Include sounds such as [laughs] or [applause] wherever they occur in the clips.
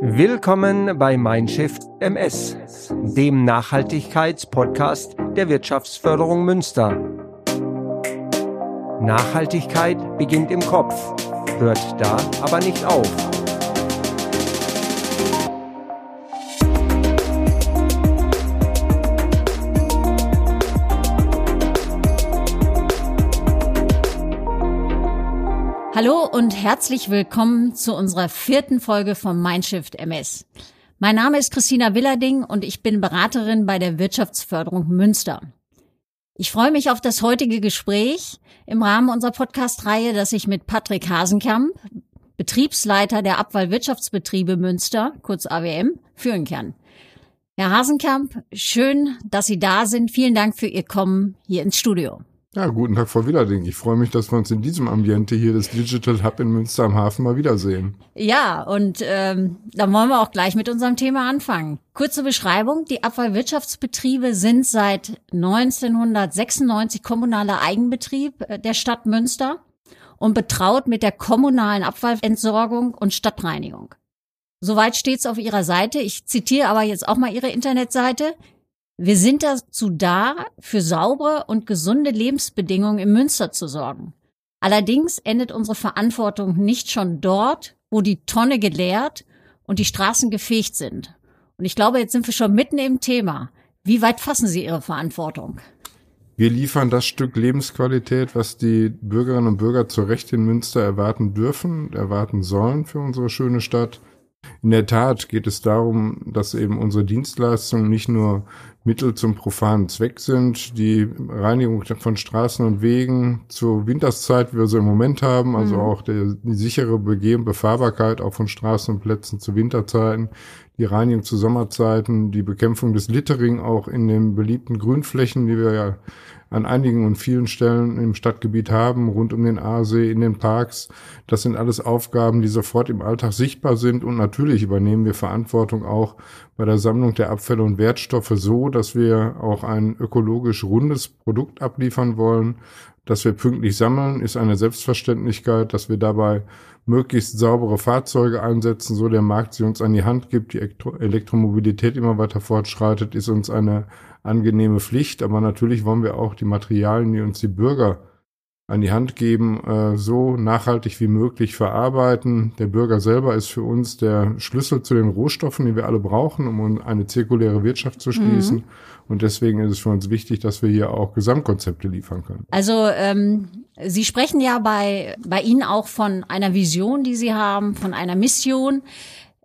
Willkommen bei Mindshift MS, dem Nachhaltigkeitspodcast der Wirtschaftsförderung Münster. Nachhaltigkeit beginnt im Kopf, hört da aber nicht auf. Hallo und herzlich willkommen zu unserer vierten Folge von Mindshift MS. Mein Name ist Christina Willarding und ich bin Beraterin bei der Wirtschaftsförderung Münster. Ich freue mich auf das heutige Gespräch im Rahmen unserer Podcast-Reihe, das ich mit Patrick Hasenkamp, Betriebsleiter der Abfallwirtschaftsbetriebe Münster, kurz AWM, führen kann. Herr Hasenkamp, schön, dass Sie da sind. Vielen Dank für Ihr Kommen hier ins Studio. Ja, guten Tag, Frau Willerding. Ich freue mich, dass wir uns in diesem Ambiente hier des Digital Hub in Münster am Hafen mal wiedersehen. Ja, und ähm, dann wollen wir auch gleich mit unserem Thema anfangen. Kurze Beschreibung. Die Abfallwirtschaftsbetriebe sind seit 1996 kommunaler Eigenbetrieb äh, der Stadt Münster und betraut mit der kommunalen Abfallentsorgung und Stadtreinigung. Soweit steht's auf Ihrer Seite. Ich zitiere aber jetzt auch mal Ihre Internetseite. Wir sind dazu da, für saubere und gesunde Lebensbedingungen in Münster zu sorgen. Allerdings endet unsere Verantwortung nicht schon dort, wo die Tonne geleert und die Straßen gefegt sind. Und ich glaube, jetzt sind wir schon mitten im Thema. Wie weit fassen Sie Ihre Verantwortung? Wir liefern das Stück Lebensqualität, was die Bürgerinnen und Bürger zu Recht in Münster erwarten dürfen, erwarten sollen für unsere schöne Stadt. In der Tat geht es darum, dass eben unsere Dienstleistungen nicht nur Mittel zum profanen Zweck sind, die Reinigung von Straßen und Wegen zur Winterszeit, wie wir sie im Moment haben, also mhm. auch der, die sichere Begeh- und Befahrbarkeit auch von Straßen und Plätzen zu Winterzeiten, die Reinigung zu Sommerzeiten, die Bekämpfung des Littering auch in den beliebten Grünflächen, die wir ja an einigen und vielen Stellen im Stadtgebiet haben, rund um den Aasee, in den Parks. Das sind alles Aufgaben, die sofort im Alltag sichtbar sind und natürlich übernehmen wir Verantwortung auch bei der Sammlung der Abfälle und Wertstoffe so, dass wir auch ein ökologisch rundes Produkt abliefern wollen. Dass wir pünktlich sammeln, ist eine Selbstverständlichkeit, dass wir dabei möglichst saubere Fahrzeuge einsetzen, so der Markt sie uns an die Hand gibt, die Elektromobilität immer weiter fortschreitet, ist uns eine angenehme Pflicht, aber natürlich wollen wir auch die Materialien, die uns die Bürger an die Hand geben, äh, so nachhaltig wie möglich verarbeiten. Der Bürger selber ist für uns der Schlüssel zu den Rohstoffen, die wir alle brauchen, um eine zirkuläre Wirtschaft zu schließen. Mhm. Und deswegen ist es für uns wichtig, dass wir hier auch Gesamtkonzepte liefern können. Also ähm, Sie sprechen ja bei, bei Ihnen auch von einer Vision, die Sie haben, von einer Mission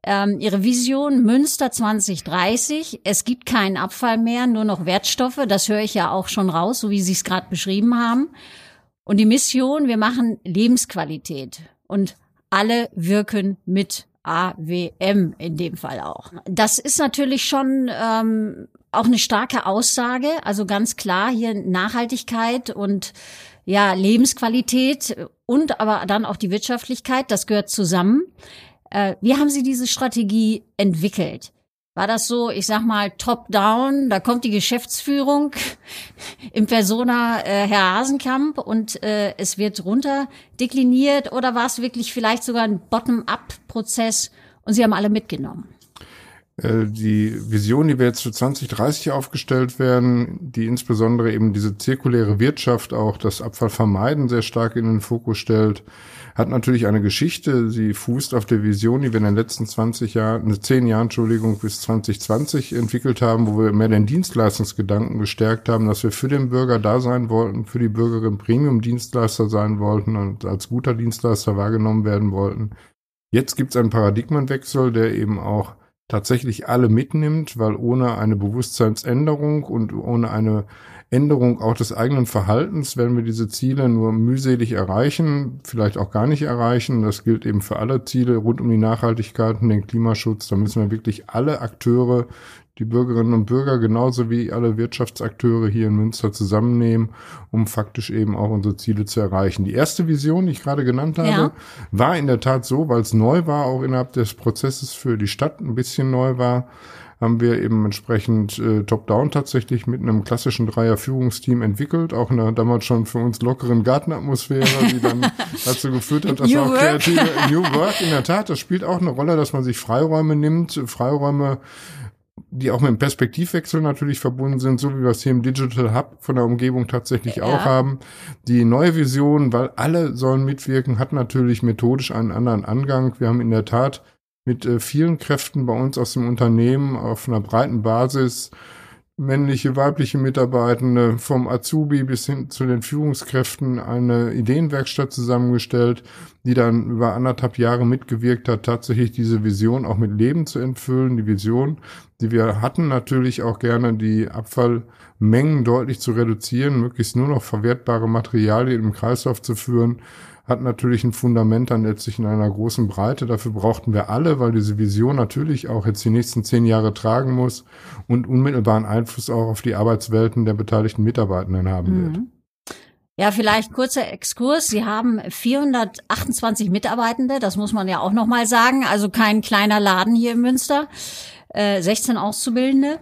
ähm, ihre Vision Münster 2030. Es gibt keinen Abfall mehr, nur noch Wertstoffe. Das höre ich ja auch schon raus, so wie Sie es gerade beschrieben haben. Und die Mission, wir machen Lebensqualität und alle wirken mit AWM in dem Fall auch. Das ist natürlich schon ähm, auch eine starke Aussage, also ganz klar hier Nachhaltigkeit und ja Lebensqualität und aber dann auch die Wirtschaftlichkeit, das gehört zusammen. Äh, wie haben Sie diese Strategie entwickelt? War das so, ich sag mal, top-down, da kommt die Geschäftsführung [laughs] im Persona äh, Herr Hasenkamp und äh, es wird runter dekliniert oder war es wirklich vielleicht sogar ein Bottom-up-Prozess und Sie haben alle mitgenommen? Äh, die Vision, die wir jetzt für 2030 aufgestellt werden, die insbesondere eben diese zirkuläre Wirtschaft, auch das Abfallvermeiden sehr stark in den Fokus stellt, hat natürlich eine Geschichte. Sie fußt auf der Vision, die wir in den letzten 20 Jahren, 10 Jahren, Entschuldigung, bis 2020 entwickelt haben, wo wir mehr den Dienstleistungsgedanken gestärkt haben, dass wir für den Bürger da sein wollten, für die Bürgerin Premium-Dienstleister sein wollten und als guter Dienstleister wahrgenommen werden wollten. Jetzt gibt es einen Paradigmenwechsel, der eben auch tatsächlich alle mitnimmt, weil ohne eine Bewusstseinsänderung und ohne eine Änderung auch des eigenen Verhaltens werden wir diese Ziele nur mühselig erreichen, vielleicht auch gar nicht erreichen. Das gilt eben für alle Ziele rund um die Nachhaltigkeit und den Klimaschutz. Da müssen wir wirklich alle Akteure, die Bürgerinnen und Bürger genauso wie alle Wirtschaftsakteure hier in Münster zusammennehmen, um faktisch eben auch unsere Ziele zu erreichen. Die erste Vision, die ich gerade genannt habe, ja. war in der Tat so, weil es neu war, auch innerhalb des Prozesses für die Stadt ein bisschen neu war, haben wir eben entsprechend äh, top-down tatsächlich mit einem klassischen Dreier-Führungsteam entwickelt, auch in einer damals schon für uns lockeren Gartenatmosphäre, die dann [laughs] dazu geführt hat, dass New auch Work. kreative [laughs] New Work in der Tat, das spielt auch eine Rolle, dass man sich Freiräume nimmt, Freiräume die auch mit dem Perspektivwechsel natürlich verbunden sind, so wie wir es hier im Digital Hub von der Umgebung tatsächlich Ja. auch haben. Die neue Vision, weil alle sollen mitwirken, hat natürlich methodisch einen anderen Angang. Wir haben in der Tat mit äh, vielen Kräften bei uns aus dem Unternehmen auf einer breiten Basis männliche, weibliche Mitarbeitende vom Azubi bis hin zu den Führungskräften eine Ideenwerkstatt zusammengestellt, die dann über anderthalb Jahre mitgewirkt hat, tatsächlich diese Vision auch mit Leben zu entfüllen. Die Vision, die wir hatten, natürlich auch gerne die Abfallmengen deutlich zu reduzieren, möglichst nur noch verwertbare Materialien im Kreislauf zu führen, hat natürlich ein Fundament dann letztlich in einer großen Breite. Dafür brauchten wir alle, weil diese Vision natürlich auch jetzt die nächsten zehn Jahre tragen muss und unmittelbaren Einfluss auch auf die Arbeitswelten der beteiligten Mitarbeitenden haben wird. Mhm. Ja, vielleicht kurzer Exkurs. Sie haben 428 Mitarbeitende, das muss man ja auch nochmal sagen. Also kein kleiner Laden hier in Münster. Äh, 16 Auszubildende.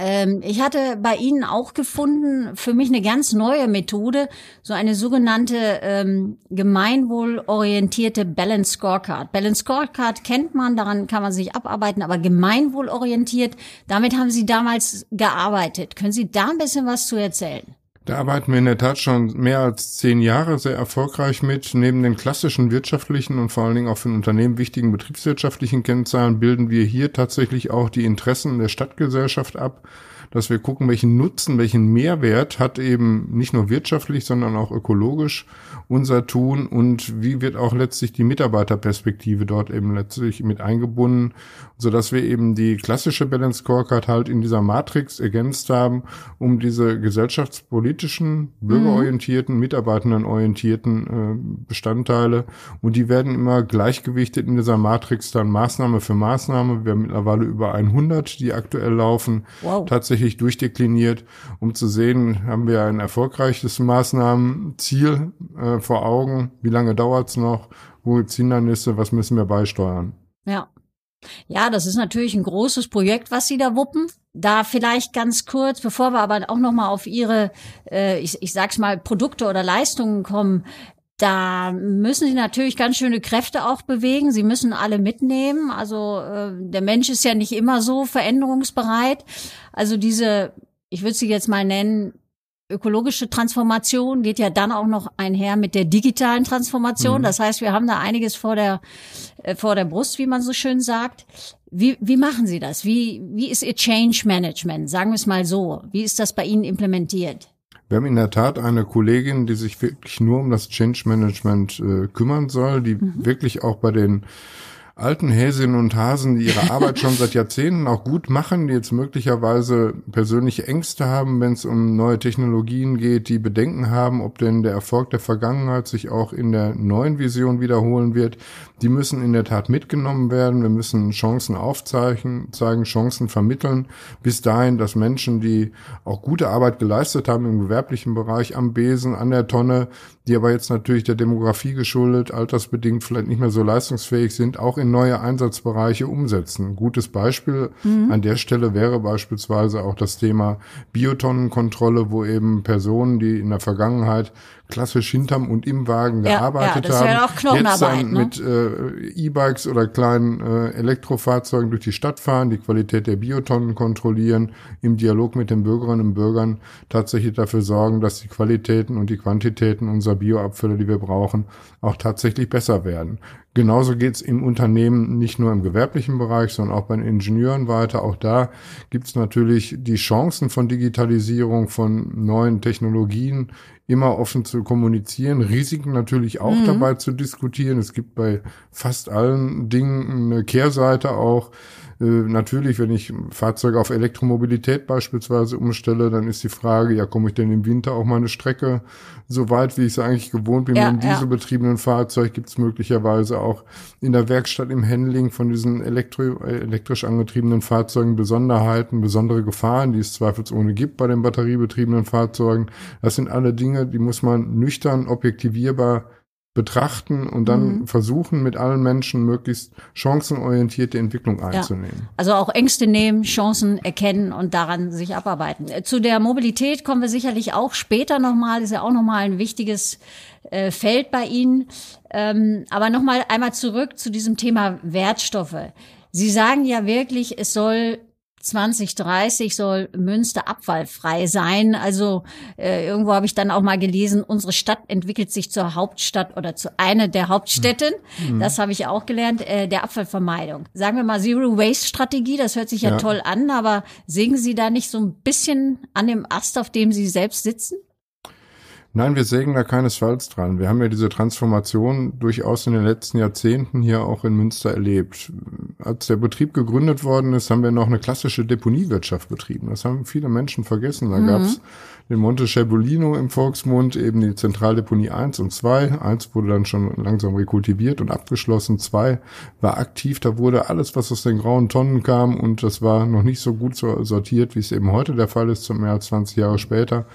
Ähm, ich hatte bei Ihnen auch gefunden, für mich eine ganz neue Methode, so eine sogenannte ähm, gemeinwohlorientierte Balance Scorecard. Balance Scorecard kennt man, daran kann man sich abarbeiten, aber gemeinwohlorientiert, damit haben Sie damals gearbeitet. Können Sie da ein bisschen was zu erzählen? Da arbeiten wir in der Tat schon mehr als zehn Jahre sehr erfolgreich mit. Neben den klassischen wirtschaftlichen und vor allen Dingen auch für ein Unternehmen wichtigen betriebswirtschaftlichen Kennzahlen bilden wir hier tatsächlich auch die Interessen der Stadtgesellschaft ab, dass wir gucken, welchen Nutzen, welchen Mehrwert hat eben nicht nur wirtschaftlich, sondern auch ökologisch unser Tun und wie wird auch letztlich die Mitarbeiterperspektive dort eben letztlich mit eingebunden, so dass wir eben die klassische Balance Scorecard halt in dieser Matrix ergänzt haben, um diese gesellschaftspolitischen, bürgerorientierten, mitarbeitendenorientierten äh, Bestandteile und die werden immer gleichgewichtet in dieser Matrix dann Maßnahme für Maßnahme. Wir haben mittlerweile über 100, die aktuell laufen, Wow. tatsächlich durchdekliniert, um zu sehen, haben wir ein erfolgreiches Maßnahmenziel äh, vor Augen, wie lange dauert's noch, wo gibt's Hindernisse, was müssen wir beisteuern. Ja. Ja, das ist natürlich ein großes Projekt, was Sie da wuppen. Da vielleicht ganz kurz, bevor wir aber auch noch mal auf Ihre, äh, ich, ich sag's mal, Produkte oder Leistungen kommen. Da müssen Sie natürlich ganz schöne Kräfte auch bewegen. Sie müssen alle mitnehmen. Also äh, der Mensch ist ja nicht immer so veränderungsbereit. Also diese, ich würde sie jetzt mal nennen, ökologische Transformation geht ja dann auch noch einher mit der digitalen Transformation. Das heißt, wir haben da einiges vor der äh, vor der Brust, wie man so schön sagt. Wie, wie machen Sie das? Wie, wie ist Ihr Change Management? Sagen wir es mal so. Wie ist das bei Ihnen implementiert? Wir haben in der Tat eine Kollegin, die sich wirklich nur um das Change Management äh, kümmern soll, die wirklich auch bei den alten Häsinnen und Hasen, die ihre Arbeit schon seit Jahrzehnten auch gut machen, die jetzt möglicherweise persönliche Ängste haben, wenn es um neue Technologien geht, die Bedenken haben, ob denn der Erfolg der Vergangenheit sich auch in der neuen Vision wiederholen wird, die müssen in der Tat mitgenommen werden. Wir müssen Chancen aufzeigen, zeigen, Chancen vermitteln, bis dahin, dass Menschen, die auch gute Arbeit geleistet haben im gewerblichen Bereich, am Besen, an der Tonne, die aber jetzt natürlich der Demografie geschuldet, altersbedingt vielleicht nicht mehr so leistungsfähig sind, auch in neue Einsatzbereiche umsetzen. Ein gutes Beispiel an der Stelle wäre beispielsweise auch das Thema Biotonnenkontrolle, wo eben Personen, die in der Vergangenheit klassisch hinterm und im Wagen Ja, gearbeitet ja, ja haben, auch Knochenarbeit, jetzt dann ne? mit äh, E-Bikes oder kleinen äh, Elektrofahrzeugen durch die Stadt fahren, die Qualität der Biotonnen kontrollieren, im Dialog mit den Bürgerinnen und Bürgern tatsächlich dafür sorgen, dass die Qualitäten und die Quantitäten unserer Bioabfälle, die wir brauchen, auch tatsächlich besser werden. Genauso geht's im Unternehmen nicht nur im gewerblichen Bereich, sondern auch bei den Ingenieuren weiter. Auch da gibt's natürlich die Chancen von Digitalisierung, von neuen Technologien immer offen zu kommunizieren, Risiken natürlich auch dabei zu diskutieren. Es gibt bei fast allen Dingen eine Kehrseite auch. Äh, natürlich, wenn ich Fahrzeuge auf Elektromobilität beispielsweise umstelle, dann ist die Frage, ja, komme ich denn im Winter auch mal eine Strecke so weit, wie ich es eigentlich gewohnt bin? Ja, mit einem ja. dieselbetriebenen Fahrzeug gibt es möglicherweise auch in der Werkstatt im Handling von diesen elektro äh, elektrisch angetriebenen Fahrzeugen Besonderheiten, besondere Gefahren, die es zweifelsohne gibt bei den batteriebetriebenen Fahrzeugen. Das sind alle Dinge, die muss man nüchtern, objektivierbar betrachten und dann mhm. versuchen, mit allen Menschen möglichst chancenorientierte Entwicklung einzunehmen. Ja. Also auch Ängste nehmen, Chancen erkennen und daran sich abarbeiten. Zu der Mobilität kommen wir sicherlich auch später nochmal, ist ja auch nochmal ein wichtiges äh, Feld bei Ihnen. Ähm, aber nochmal einmal zurück zu diesem Thema Wertstoffe. Sie sagen ja wirklich, es soll 2030 soll Münster abfallfrei sein. Also äh, irgendwo habe ich dann auch mal gelesen, unsere Stadt entwickelt sich zur Hauptstadt oder zu einer der Hauptstädten. Mhm. Das habe ich auch gelernt, äh, der Abfallvermeidung. Sagen wir mal Zero Waste Strategie, das hört sich ja, ja toll an, aber singen Sie da nicht so ein bisschen an dem Ast, auf dem Sie selbst sitzen? Nein, wir sägen da keinesfalls dran. Wir haben ja diese Transformation durchaus in den letzten Jahrzehnten hier auch in Münster erlebt. Als der Betrieb gegründet worden ist, haben wir noch eine klassische Deponiewirtschaft betrieben. Das haben viele Menschen vergessen. Da mhm. gab's den Monte Cebolino im Volksmund, eben die Zentraldeponie 1 und 2. Eins wurde dann schon langsam rekultiviert und abgeschlossen. Zwei war aktiv. Da wurde alles, was aus den grauen Tonnen kam und das war noch nicht so gut sortiert, wie es eben heute der Fall ist, zum mehr als 20 Jahre später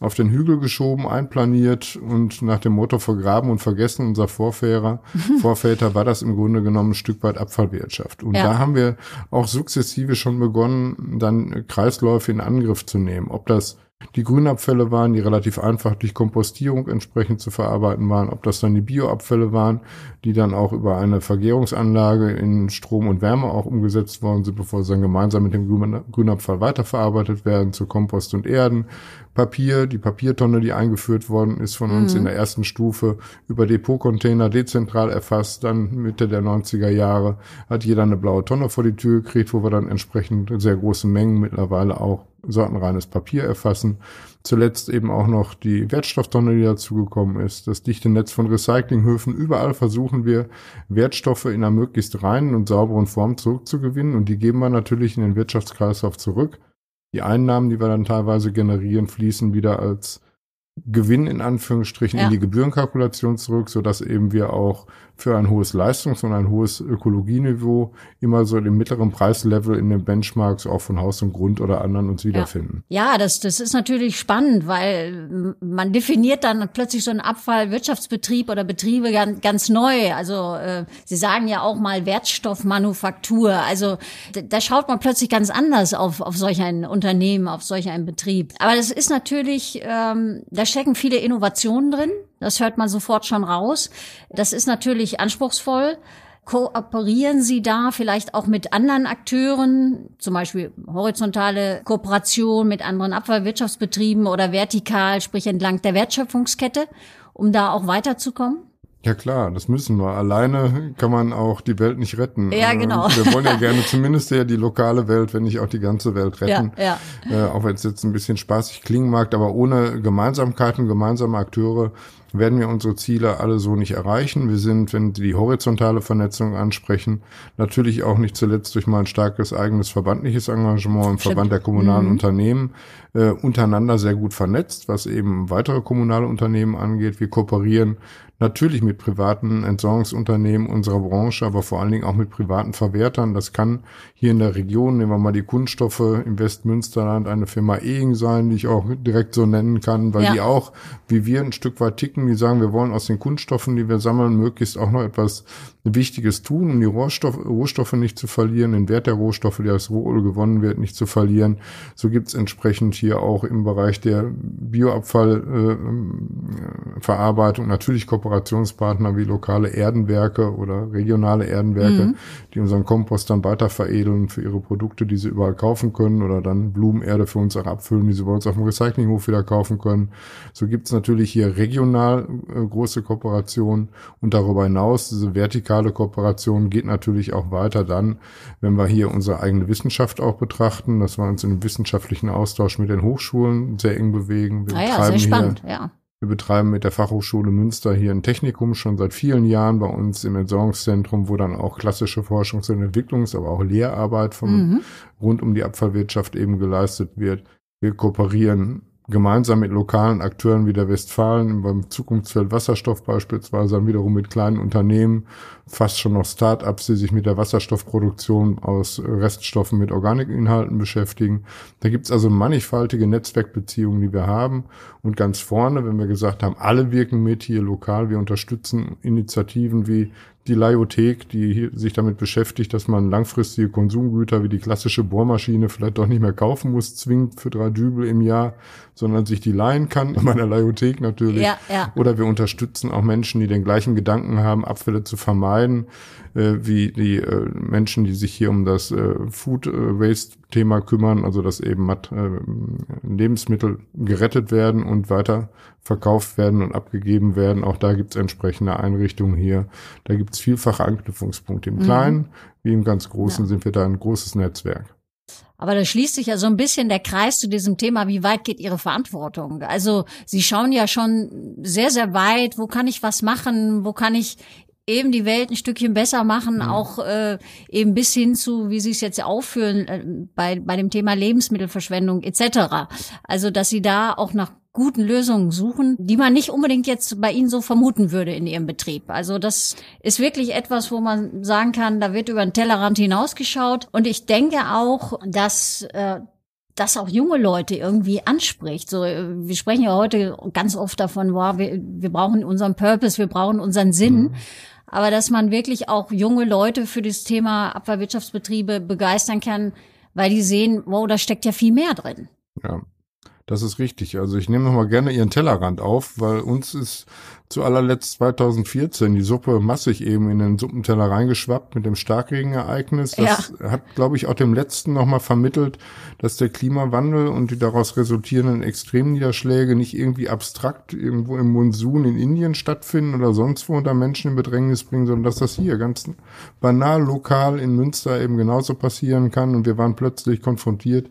auf den Hügel geschoben, einplaniert und nach dem Motto vergraben und vergessen unser Vorväter, [laughs] Vorväter war das im Grunde genommen ein Stück weit Abfallwirtschaft. Und ja. da haben wir auch sukzessive schon begonnen, dann Kreisläufe in Angriff zu nehmen. Ob das die Grünabfälle waren, die relativ einfach durch Kompostierung entsprechend zu verarbeiten waren, ob das dann die Bioabfälle waren, die dann auch über eine Vergärungsanlage in Strom und Wärme auch umgesetzt worden sind, bevor sie dann gemeinsam mit dem Grünabfall weiterverarbeitet werden zu Kompost und Erden. Papier, die Papiertonne, die eingeführt worden ist von uns mhm. in der ersten Stufe über Depotcontainer dezentral erfasst. Dann Mitte der 90er Jahre hat jeder eine blaue Tonne vor die Tür gekriegt, wo wir dann entsprechend sehr große Mengen mittlerweile auch sortenreines Papier erfassen. Zuletzt eben auch noch die Wertstofftonne, die dazugekommen ist, das dichte Netz von Recyclinghöfen. Überall versuchen wir, Wertstoffe in einer möglichst reinen und sauberen Form zurückzugewinnen und die geben wir natürlich in den Wirtschaftskreislauf zurück. Die Einnahmen, die wir dann teilweise generieren, fließen wieder als Gewinn in Anführungsstrichen ja. in die Gebührenkalkulation zurück, so dass eben wir auch für ein hohes Leistungs- und ein hohes Ökologieniveau immer so im mittleren Preislevel in den Benchmarks auch von Haus und Grund oder anderen uns wiederfinden. Ja, ja das, das ist natürlich spannend, weil man definiert dann plötzlich so einen Abfallwirtschaftsbetrieb oder Betriebe ganz, ganz neu. Also äh, Sie sagen ja auch mal Wertstoffmanufaktur. Also da schaut man plötzlich ganz anders auf, auf solch ein Unternehmen, auf solch einen Betrieb. Aber das ist natürlich, ähm, da stecken viele Innovationen drin. Das hört man sofort schon raus. Das ist natürlich anspruchsvoll. Kooperieren Sie da vielleicht auch mit anderen Akteuren, zum Beispiel horizontale Kooperation mit anderen Abfallwirtschaftsbetrieben oder vertikal, sprich entlang der Wertschöpfungskette, um da auch weiterzukommen? Ja klar, das müssen wir. Alleine kann man auch die Welt nicht retten. Ja, ähm, genau. Wir wollen ja gerne zumindest ja die lokale Welt, wenn nicht auch die ganze Welt retten. Ja, ja. Äh, auch wenn es jetzt ein bisschen spaßig klingen mag, aber ohne Gemeinsamkeiten, gemeinsame Akteure werden wir unsere Ziele alle so nicht erreichen. Wir sind, wenn Sie die horizontale Vernetzung ansprechen, natürlich auch nicht zuletzt durch mal ein starkes eigenes verbandliches Engagement im Stimmt. Verband der kommunalen mhm. Unternehmen äh, untereinander sehr gut vernetzt, was eben weitere kommunale Unternehmen angeht. Wir kooperieren natürlich mit privaten Entsorgungsunternehmen unserer Branche, aber vor allen Dingen auch mit privaten Verwertern. Das kann hier in der Region, nehmen wir mal die Kunststoffe im Westmünsterland, eine Firma Ehing sein, die ich auch direkt so nennen kann, weil ja. die auch, wie wir, ein Stück weit ticken, die sagen, wir wollen aus den Kunststoffen, die wir sammeln, möglichst auch noch etwas Wichtiges tun, um die Rohstoff, Rohstoffe nicht zu verlieren, den Wert der Rohstoffe, der aus Rohöl gewonnen wird, nicht zu verlieren. So gibt es entsprechend hier auch im Bereich der Bioabfallverarbeitung äh, natürlich Kooperationspartner wie lokale Erdenwerke oder regionale Erdenwerke, mhm. die unseren Kompost dann weiter veredeln für ihre Produkte, die sie überall kaufen können oder dann Blumenerde für uns auch abfüllen, die sie bei uns auf dem Recyclinghof wieder kaufen können. So gibt es natürlich hier regional äh, große Kooperationen und darüber hinaus diese vertikale Kooperation geht natürlich auch weiter dann, wenn wir hier unsere eigene Wissenschaft auch betrachten, dass wir uns in einem wissenschaftlichen Austausch mit den Hochschulen sehr eng bewegen. Wir ah ja, sehr spannend, hier, ja. Wir betreiben mit der Fachhochschule Münster hier ein Technikum schon seit vielen Jahren bei uns im Entsorgungszentrum, wo dann auch klassische Forschungs- und Entwicklungs-, aber auch Lehrarbeit vom, mhm. rund um die Abfallwirtschaft eben geleistet wird. Wir kooperieren gemeinsam mit lokalen Akteuren wie der Westfalen beim Zukunftsfeld Wasserstoff beispielsweise, dann wiederum mit kleinen Unternehmen, fast schon noch Start-ups, die sich mit der Wasserstoffproduktion aus Reststoffen mit Organikinhalten beschäftigen. Da gibt's also mannigfaltige Netzwerkbeziehungen, die wir haben. Und ganz vorne, wenn wir gesagt haben, alle wirken mit hier lokal, wir unterstützen Initiativen wie die Leiothek, die sich damit beschäftigt, dass man langfristige Konsumgüter wie die klassische Bohrmaschine vielleicht doch nicht mehr kaufen muss, zwingend für drei Dübel im Jahr, sondern sich die leihen kann, [laughs] in meiner Leiothek natürlich. Ja, ja. Oder wir unterstützen auch Menschen, die den gleichen Gedanken haben, Abfälle zu vermeiden, wie die äh, Menschen, die sich hier um das äh, Food Waste Thema kümmern, also dass eben äh, Lebensmittel gerettet werden und weiter verkauft werden und abgegeben werden. Auch da gibt es entsprechende Einrichtungen hier. Da gibt es vielfache Anknüpfungspunkte. Im mhm. Kleinen wie im ganz Großen ja. sind wir da ein großes Netzwerk. Aber da schließt sich ja so ein bisschen der Kreis zu diesem Thema, wie weit geht Ihre Verantwortung? Also Sie schauen ja schon sehr, sehr weit, wo kann ich was machen, wo kann ich eben die Welt ein Stückchen besser machen, mhm. auch äh, eben bis hin zu, wie Sie es jetzt aufführen, äh, bei, bei dem Thema Lebensmittelverschwendung etc. Also, dass Sie da auch nach guten Lösungen suchen, die man nicht unbedingt jetzt bei Ihnen so vermuten würde in Ihrem Betrieb. Also das ist wirklich etwas, wo man sagen kann, da wird über den Tellerrand hinausgeschaut. Und ich denke auch, dass äh, das auch junge Leute irgendwie anspricht. So, wir sprechen ja heute ganz oft davon, wow, wir, wir brauchen unseren Purpose, wir brauchen unseren Sinn. Mhm aber dass man wirklich auch junge Leute für das Thema Abfallwirtschaftsbetriebe begeistern kann, weil die sehen, wow, da steckt ja viel mehr drin. Ja, das ist richtig. Also ich nehme mal gerne Ihren Tellerrand auf, weil uns ist zu allerletzt 2014 die Suppe massig eben in den Suppenteller reingeschwappt mit dem Starkregenereignis. Das ja. hat, glaube ich, auch dem letzten nochmal vermittelt, dass der Klimawandel und die daraus resultierenden Extremniederschläge nicht irgendwie abstrakt irgendwo im Monsun in Indien stattfinden oder sonst wo unter Menschen in Bedrängnis bringen, sondern dass das hier ganz banal lokal in Münster eben genauso passieren kann. Und wir waren plötzlich konfrontiert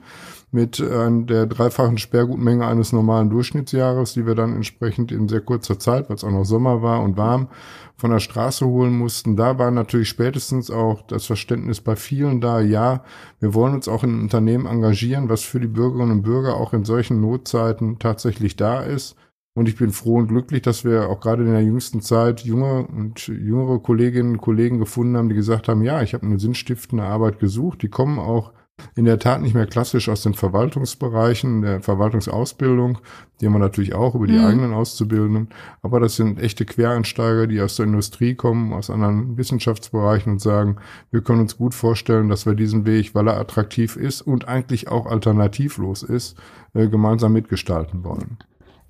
mit äh, der dreifachen Sperrgutmenge eines normalen Durchschnittsjahres, die wir dann entsprechend in sehr kurzer Zeit, weil es auch noch Sommer war und warm, von der Straße holen mussten. Da war natürlich spätestens auch das Verständnis bei vielen da, ja, wir wollen uns auch in Unternehmen engagieren, was für die Bürgerinnen und Bürger auch in solchen Notzeiten tatsächlich da ist. Und ich bin froh und glücklich, dass wir auch gerade in der jüngsten Zeit junge und jüngere Kolleginnen und Kollegen gefunden haben, die gesagt haben, ja, ich habe eine sinnstiftende Arbeit gesucht. Die kommen auch in der Tat nicht mehr klassisch aus den Verwaltungsbereichen, der Verwaltungsausbildung, die haben wir natürlich auch über die mhm. eigenen Auszubildenden, aber das sind echte Quereinsteiger, die aus der Industrie kommen, aus anderen Wissenschaftsbereichen und sagen, wir können uns gut vorstellen, dass wir diesen Weg, weil er attraktiv ist und eigentlich auch alternativlos ist, äh, gemeinsam mitgestalten wollen.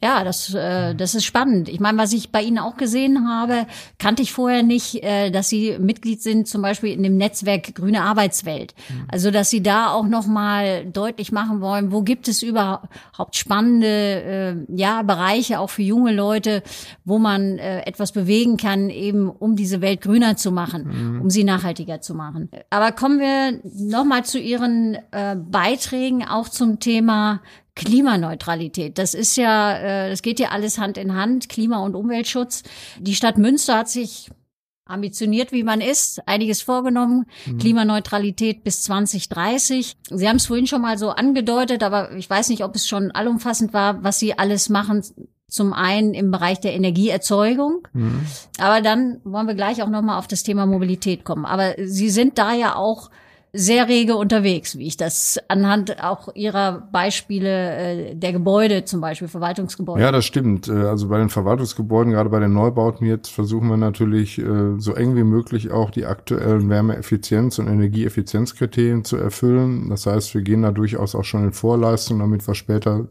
Ja, das, äh, das ist spannend. Ich meine, was ich bei Ihnen auch gesehen habe, kannte ich vorher nicht, äh, dass Sie Mitglied sind, zum Beispiel in dem Netzwerk Grüne Arbeitswelt. Mhm. Also, dass Sie da auch noch mal deutlich machen wollen, wo gibt es überhaupt spannende äh, ja Bereiche auch für junge Leute, wo man äh, etwas bewegen kann, eben um diese Welt grüner zu machen, mhm. um sie nachhaltiger zu machen. Aber kommen wir noch mal zu Ihren äh, Beiträgen auch zum Thema Klimaneutralität. Das ist ja, äh, das geht ja alles Hand in Hand, Klima- und Umweltschutz. Die Stadt Münster hat sich ambitioniert, wie man ist, einiges vorgenommen. Mhm. Klimaneutralität bis 2030. Sie haben es vorhin schon mal so angedeutet, aber ich weiß nicht, ob es schon allumfassend war, was Sie alles machen. Zum einen im Bereich der Energieerzeugung, mhm. aber dann wollen wir gleich auch noch mal auf das Thema Mobilität kommen. Aber Sie sind da ja auch sehr rege unterwegs, wie ich das anhand auch Ihrer Beispiele äh, der Gebäude, zum Beispiel Verwaltungsgebäude. Ja, das stimmt. Äh, also bei den Verwaltungsgebäuden, gerade bei den Neubauten jetzt, versuchen wir natürlich äh, so eng wie möglich auch die aktuellen Wärmeeffizienz- und Energieeffizienzkriterien zu erfüllen. Das heißt, wir gehen da durchaus auch schon in Vorleistung, damit wir später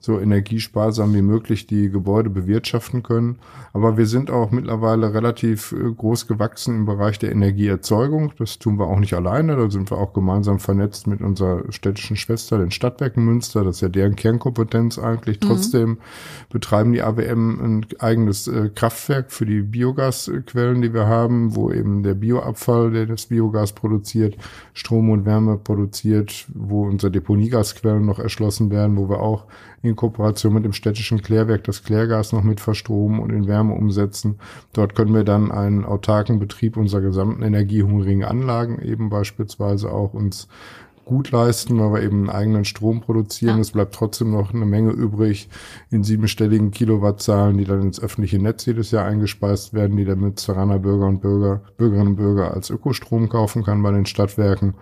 so energiesparsam wie möglich die Gebäude bewirtschaften können. Aber wir sind auch mittlerweile relativ äh, groß gewachsen im Bereich der Energieerzeugung. Das tun wir auch nicht alleine. Da sind wir auch gemeinsam vernetzt mit unserer städtischen Schwester, den Stadtwerken Münster. Das ist ja deren Kernkompetenz eigentlich. Mhm. Trotzdem betreiben die AWM ein eigenes äh, Kraftwerk für die Biogasquellen, die wir haben, wo eben der Bioabfall, der das Biogas produziert, Strom und Wärme produziert, wo unsere Deponiegasquellen noch erschlossen werden, wo wir auch in Kooperation mit dem städtischen Klärwerk das Klärgas noch mit verstromen und in Wärme umsetzen. Dort können wir dann einen autarken Betrieb unserer gesamten energiehungrigen Anlagen eben beispielsweise auch uns gut leisten, weil wir eben einen eigenen Strom produzieren. Ja. Es bleibt trotzdem noch eine Menge übrig in siebenstelligen Kilowattzahlen, die dann ins öffentliche Netz jedes Jahr eingespeist werden, die der Münsteraner Bürger und Bürger, Bürgerinnen und Bürger als Ökostrom kaufen kann bei den Stadtwerken.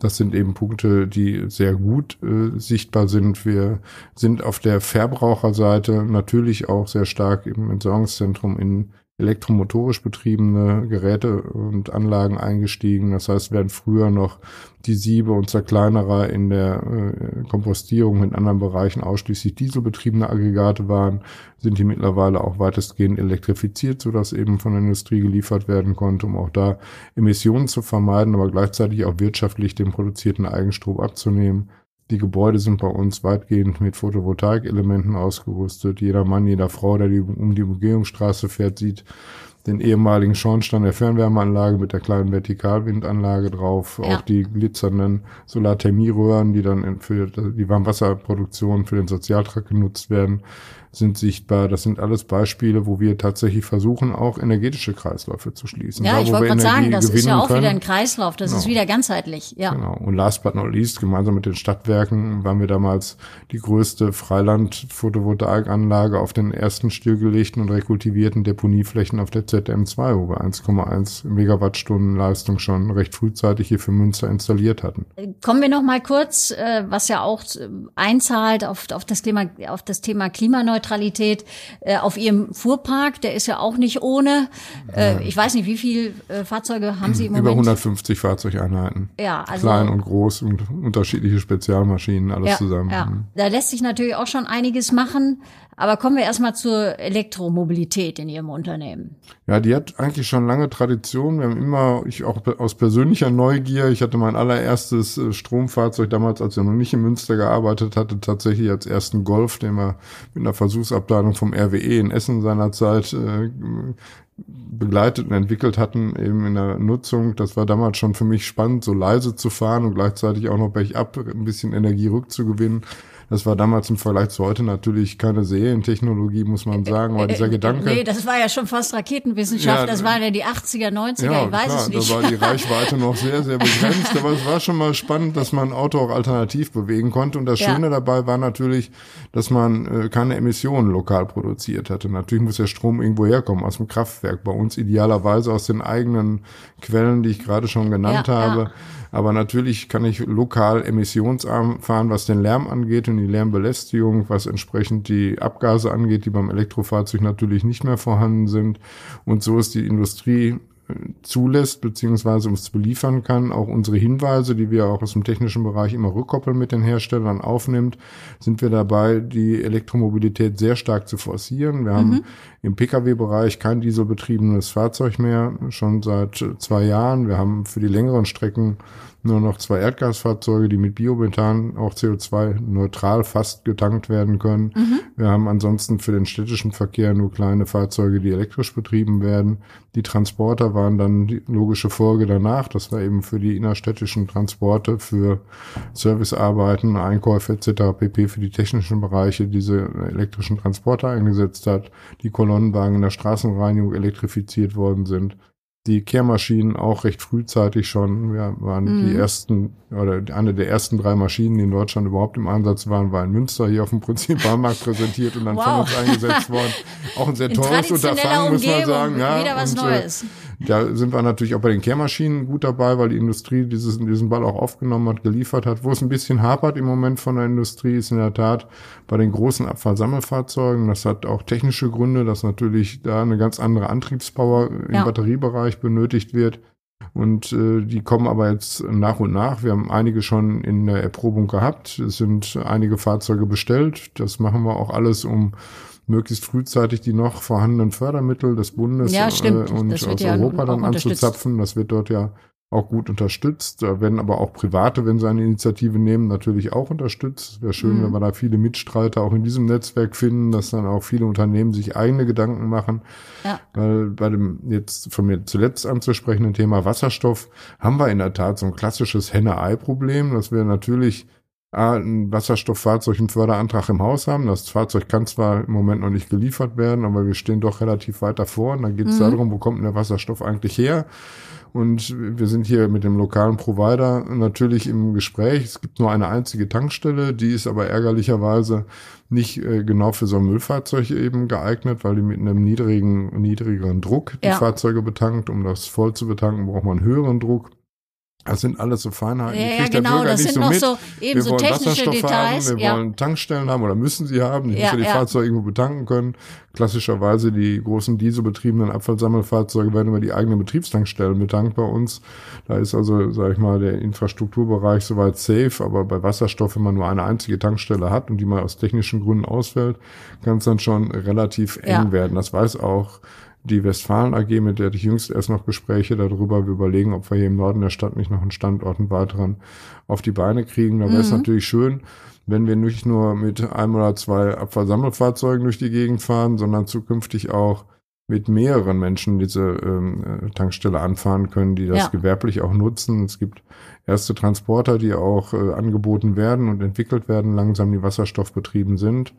Das sind eben Punkte, die sehr gut äh, sichtbar sind. Wir sind auf der Verbraucherseite natürlich auch sehr stark im Entsorgungszentrum in elektromotorisch betriebene Geräte und Anlagen eingestiegen. Das heißt, während früher noch die Siebe und Zerkleinerer in der äh, Kompostierung in anderen Bereichen ausschließlich dieselbetriebene Aggregate waren, sind die mittlerweile auch weitestgehend elektrifiziert, sodass eben von der Industrie geliefert werden konnte, um auch da Emissionen zu vermeiden, aber gleichzeitig auch wirtschaftlich den produzierten Eigenstrom abzunehmen. Die Gebäude sind bei uns weitgehend mit Photovoltaikelementen ausgerüstet. Jeder Mann, jeder Frau, der die, um die Umgehungsstraße fährt, sieht den ehemaligen Schornstein der Fernwärmeanlage mit der kleinen Vertikalwindanlage drauf, ja. auch die glitzernden Solarthermieröhren, die dann für die Warmwasserproduktion für den Sozialtrakt genutzt werden sind sichtbar. Das sind alles Beispiele, wo wir tatsächlich versuchen, auch energetische Kreisläufe zu schließen. Ja, da, ich wollte gerade sagen, das ist ja auch können. wieder ein Kreislauf, das genau. ist wieder ganzheitlich. Ja. Genau. Und last but not least, gemeinsam mit den Stadtwerken waren wir damals die größte Freiland-Photovoltaikanlage auf den ersten stillgelegten und rekultivierten Deponieflächen auf der ZM2, wo wir 1,1 Megawattstunden Leistung schon recht frühzeitig hier für Münster installiert hatten. Kommen wir noch mal kurz, äh, was ja auch einzahlt auf, auf das Thema, auf das Thema Klimaneutralität Klimaneutralität äh, auf ihrem Fuhrpark. Der ist ja auch nicht ohne. Äh, ich weiß nicht, wie viele äh, Fahrzeuge haben Sie im Moment? Über 150 Fahrzeugeinheiten. Ja, also klein und groß und unterschiedliche Spezialmaschinen, alles ja, zusammen. Ja. Da lässt sich natürlich auch schon einiges machen. Aber kommen wir erstmal zur Elektromobilität in Ihrem Unternehmen. Ja, die hat eigentlich schon lange Tradition. Wir haben immer, ich auch aus persönlicher Neugier, ich hatte mein allererstes äh, Stromfahrzeug damals, als ich noch nicht in Münster gearbeitet hatte, tatsächlich als ersten Golf, den wir mit einer Versuchsabteilung vom RWE in Essen seinerzeit äh, begleitet und entwickelt hatten, eben in der Nutzung. Das war damals schon für mich spannend, so leise zu fahren und gleichzeitig auch noch bergab ein bisschen Energie rückzugewinnen. Das war damals im Vergleich zu heute natürlich keine Serientechnologie, muss man sagen, weil dieser Gedanke. Nee, das war ja schon fast Raketenwissenschaft. Ja, das waren ja die 80er, 90er, ja, ich weiß klar, es nicht. Da war die Reichweite noch sehr, sehr begrenzt. aber es war schon mal spannend, dass man ein Auto auch alternativ bewegen konnte. Und das ja. Schöne dabei war natürlich, dass man äh, keine Emissionen lokal produziert hatte. Natürlich muss der Strom irgendwo herkommen, aus dem Kraftwerk. Bei uns idealerweise aus den eigenen Quellen, die ich gerade schon genannt habe. Aber natürlich kann ich lokal emissionsarm fahren, was den Lärm angeht und die Lärmbelästigung, was entsprechend die Abgase angeht, die beim Elektrofahrzeug natürlich nicht mehr vorhanden sind. Und so ist die Industrie zulässt, beziehungsweise uns beliefern kann. Auch unsere Hinweise, die wir auch aus dem technischen Bereich immer rückkoppeln mit den Herstellern aufnimmt, sind wir dabei, die Elektromobilität sehr stark zu forcieren. Wir mhm. haben im Pkw-Bereich kein dieselbetriebenes Fahrzeug mehr, schon seit zwei Jahren. Wir haben für die längeren Strecken nur noch zwei Erdgasfahrzeuge, die mit Biomethan auch CO2-neutral fast getankt werden können. Mhm. Wir haben ansonsten für den städtischen Verkehr nur kleine Fahrzeuge, die elektrisch betrieben werden. Die Transporter waren dann die logische Folge danach. Das war eben für die innerstädtischen Transporte, für Servicearbeiten, Einkäufe etc. pp. für die technischen Bereiche diese elektrischen Transporter eingesetzt hat. Die Kolonnenwagen in der Straßenreinigung elektrifiziert worden sind die Kehrmaschinen auch recht frühzeitig schon. Wir waren mhm. die ersten oder eine der ersten drei Maschinen, die in Deutschland überhaupt im Einsatz waren, war in Münster hier auf dem Prinzipalmarkt präsentiert und dann wow. von uns eingesetzt worden. Auch ein sehr teures Unterfangen, muss man sagen. Ja, wieder was und, äh, Neues. Da sind wir natürlich auch bei den Kehrmaschinen gut dabei, weil die Industrie dieses, diesen Ball auch aufgenommen hat, geliefert hat. Wo es ein bisschen hapert im Moment von der Industrie, ist in der Tat bei den großen Abfallsammelfahrzeugen. Das hat auch technische Gründe, dass natürlich da eine ganz andere Antriebspower im ja. Batteriebereich benötigt wird. Und äh, die kommen aber jetzt nach und nach. Wir haben einige schon in der Erprobung gehabt. Es sind einige Fahrzeuge bestellt. Das machen wir auch alles, um möglichst frühzeitig die noch vorhandenen Fördermittel des Bundes ja, äh, und aus ja Europa dann anzuzapfen. Das wird dort ja auch gut unterstützt. Da werden aber auch Private, wenn sie eine Initiative nehmen, natürlich auch unterstützt. Es wäre schön, mhm. wenn wir da viele Mitstreiter auch in diesem Netzwerk finden, dass dann auch viele Unternehmen sich eigene Gedanken machen. Ja. Weil bei dem jetzt von mir zuletzt anzusprechenden Thema Wasserstoff haben wir in der Tat so ein klassisches Henne-Ei-Problem, dass wir natürlich ein Wasserstofffahrzeug einen Förderantrag im Haus haben. Das Fahrzeug kann zwar im Moment noch nicht geliefert werden, aber wir stehen doch relativ weit davor. Und dann geht es mhm. darum, wo kommt denn der Wasserstoff eigentlich her? Und wir sind hier mit dem lokalen Provider natürlich im Gespräch. Es gibt nur eine einzige Tankstelle, die ist aber ärgerlicherweise nicht äh, genau für so ein Müllfahrzeug eben geeignet, weil die mit einem niedrigen, niedrigeren Druck die ja. Fahrzeuge betankt. Um das voll zu betanken, braucht man einen höheren Druck. Das sind alles so Feinheiten. Ja, ja genau, das sind so noch mit. so eben wir so technische Details. Haben, wir ja. wollen Tankstellen haben oder müssen sie haben, die ja, müssen die ja. Fahrzeuge irgendwo betanken können. Klassischerweise die großen dieselbetriebenen Abfallsammelfahrzeuge werden über die eigenen Betriebstankstellen betankt bei uns. Da ist also, sage ich mal, der Infrastrukturbereich soweit safe, aber bei Wasserstoff, wenn man nur eine einzige Tankstelle hat und die mal aus technischen Gründen ausfällt, kann es dann schon relativ eng werden. Das weiß auch die Westfalen AG, mit der ich jüngst erst noch Gespräche darüber. Wir überlegen, ob wir hier im Norden der Stadt nicht noch einen Standort, einen weiteren auf die Beine kriegen. Da wäre es mhm. natürlich schön, wenn wir nicht nur mit einem oder zwei Abfallsammelfahrzeugen durch die Gegend fahren, sondern zukünftig auch mit mehreren Menschen diese ähm, Tankstelle anfahren können, die das ja. gewerblich auch nutzen. Es gibt erste Transporter, die auch äh, angeboten werden und entwickelt werden, langsam die wasserstoffbetrieben sind.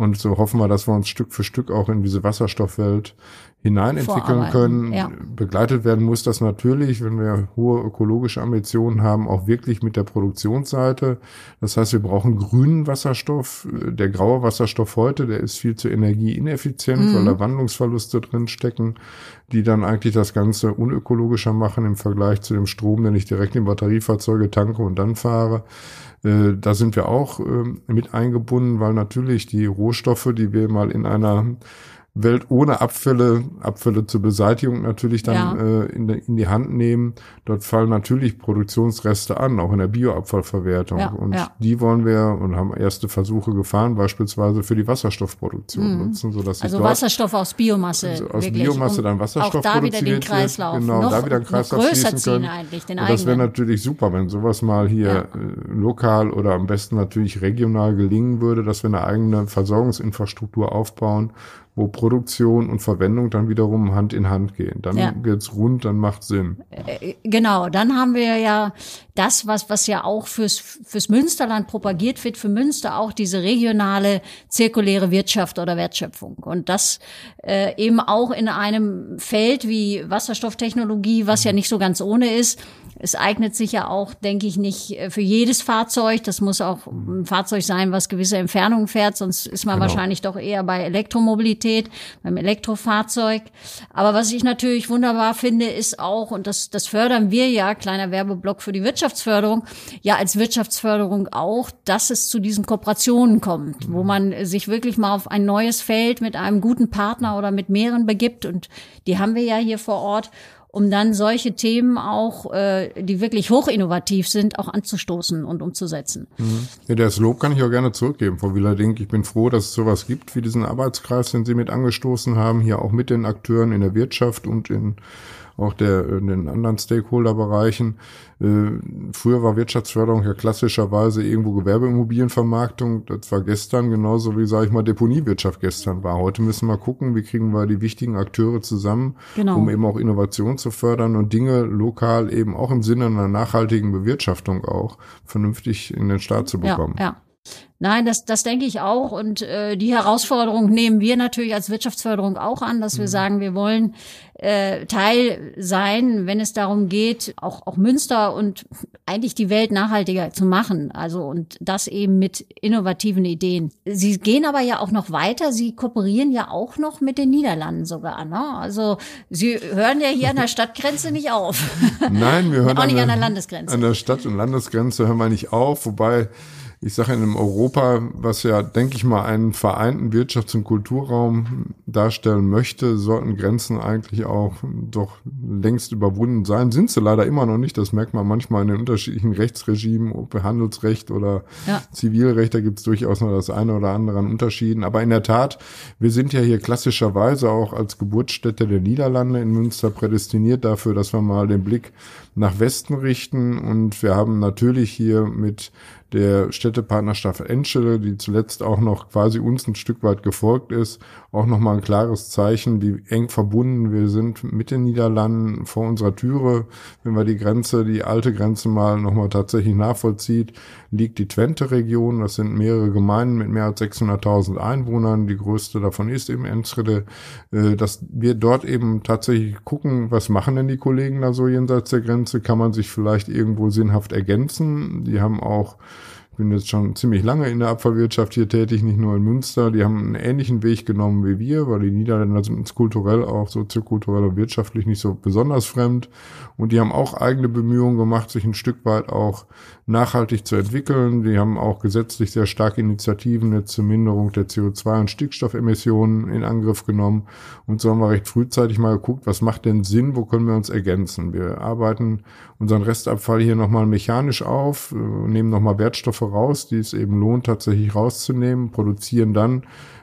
Und so hoffen wir, dass wir uns Stück für Stück auch in diese Wasserstoffwelt hineinentwickeln können. Ja. Begleitet werden muss das natürlich, wenn wir hohe ökologische Ambitionen haben, auch wirklich mit der Produktionsseite. Das heißt, wir brauchen grünen Wasserstoff. Der graue Wasserstoff heute, der ist viel zu energieineffizient, mhm. weil da Wandlungsverluste drin stecken, die dann eigentlich das Ganze unökologischer machen im Vergleich zu dem Strom, den ich direkt in Batteriefahrzeuge tanke und dann fahre. Äh, da sind wir auch äh, mit eingebunden, weil natürlich die Rohstoffe, die wir mal in einer Welt ohne Abfälle, Abfälle zur Beseitigung natürlich dann ja. äh, in, in, die Hand nehmen. Dort fallen natürlich Produktionsreste an, auch in der Bioabfallverwertung. Ja, und ja. die wollen wir und haben erste Versuche gefahren, beispielsweise für die Wasserstoffproduktion mhm. nutzen, sodass also Wasserstoff aus Biomasse, also aus wirklich, Biomasse dann Wasserstoff auch da wieder den Kreislauf wird, genau, noch, da wieder einen Kreislauf größer ziehen können. eigentlich, den und das wäre natürlich super, wenn sowas mal hier äh, lokal oder am besten natürlich regional gelingen würde, dass wir eine eigene Versorgungsinfrastruktur aufbauen, wo Produktion und Verwendung dann wiederum Hand in Hand gehen. Dann ja. wird's rund, dann macht Sinn. Äh, genau, dann haben wir ja das, was, was ja auch fürs, fürs Münsterland propagiert wird, für Münster auch diese regionale zirkuläre Wirtschaft oder Wertschöpfung. Und das äh, eben auch in einem Feld wie Wasserstofftechnologie, was ja nicht so ganz ohne ist, es eignet sich ja auch, denke ich, nicht äh, für jedes Fahrzeug. Das muss auch ein Fahrzeug sein, was gewisse Entfernungen fährt, sonst ist man genau. wahrscheinlich doch eher bei Elektromobilität, beim Elektrofahrzeug. Aber was ich natürlich wunderbar finde, ist auch, und das, das fördern wir ja, kleiner Werbeblock für die Wirtschaftsförderung, ja als Wirtschaftsförderung auch, dass es zu diesen Kooperationen kommt, wo man sich wirklich mal auf ein neues Feld mit einem guten Partner oder mit mehreren begibt. Und die haben wir ja hier vor Ort um dann solche Themen auch, äh, die wirklich hochinnovativ sind, auch anzustoßen und umzusetzen. Mhm. Ja, das Lob kann ich auch gerne zurückgeben, Frau Wieler-Dink. Ich bin froh, dass es sowas gibt wie diesen Arbeitskreis, den Sie mit angestoßen haben, hier auch mit den Akteuren in der Wirtschaft und in auch der in den anderen Stakeholder-Bereichen. Äh, früher war Wirtschaftsförderung ja klassischerweise irgendwo Gewerbeimmobilienvermarktung. Das war gestern genauso wie, sage ich mal, Deponiewirtschaft gestern war. Heute müssen wir gucken, wie kriegen wir die wichtigen Akteure zusammen, genau. um eben auch Innovation zu fördern und Dinge lokal eben auch im Sinne einer nachhaltigen Bewirtschaftung auch vernünftig in den Staat zu bekommen. Ja, ja. Nein, das, das denke ich auch. Und äh, die Herausforderung nehmen wir natürlich als Wirtschaftsförderung auch an, dass wir mhm. sagen, wir wollen äh, Teil sein, wenn es darum geht, auch, auch Münster und eigentlich die Welt nachhaltiger zu machen. Also und das eben mit innovativen Ideen. Sie gehen aber ja auch noch weiter. Sie kooperieren ja auch noch mit den Niederlanden sogar. Ne? Also Sie hören ja hier an der [laughs] Stadtgrenze nicht auf. Nein, wir hören auch nicht an der Landesgrenze. An der Stadt- und Landesgrenze hören wir nicht auf, wobei ich sage in einem Europa, was ja, denke ich mal, einen vereinten Wirtschafts- und Kulturraum darstellen möchte, sollten Grenzen eigentlich auch doch längst überwunden sein. Sind sie leider immer noch nicht. Das merkt man manchmal in den unterschiedlichen Rechtsregimen, ob Handelsrecht oder ja. Zivilrecht, da gibt es durchaus noch das eine oder andere an Unterschieden. Aber in der Tat, wir sind ja hier klassischerweise auch als Geburtsstätte der Niederlande in Münster prädestiniert dafür, dass wir mal den Blick nach Westen richten. Und wir haben natürlich hier mit der Städtepartnerschaft Enschede, die zuletzt auch noch quasi uns ein Stück weit gefolgt ist, auch nochmal ein klares Zeichen, wie eng verbunden wir sind mit den Niederlanden vor unserer Türe. Wenn wir die Grenze, die alte Grenze mal nochmal tatsächlich nachvollzieht, liegt die Twente-Region. Das sind mehrere Gemeinden mit mehr als 600.000 Einwohnern. Die größte davon ist eben Enschede. Äh, dass wir dort eben tatsächlich gucken, was machen denn die Kollegen da so jenseits der Grenze? Kann man sich vielleicht irgendwo sinnhaft ergänzen? Die haben auch bin jetzt schon ziemlich lange in der Abfallwirtschaft hier tätig, nicht nur in Münster. Die haben einen ähnlichen Weg genommen wie wir, weil die Niederländer sind uns kulturell auch soziokulturell und wirtschaftlich nicht so besonders fremd. Und die haben auch eigene Bemühungen gemacht, sich ein Stück weit auch nachhaltig zu entwickeln. Die haben auch gesetzlich sehr starke Initiativen jetzt zur Minderung der CO2- und Stickstoffemissionen in Angriff genommen. Und so haben wir recht frühzeitig mal geguckt, was macht denn Sinn, wo können wir uns ergänzen. Wir arbeiten unseren Restabfall hier nochmal mechanisch auf, äh, nehmen nochmal Wertstoffe raus, die es eben lohnt, tatsächlich rauszunehmen, produzieren dann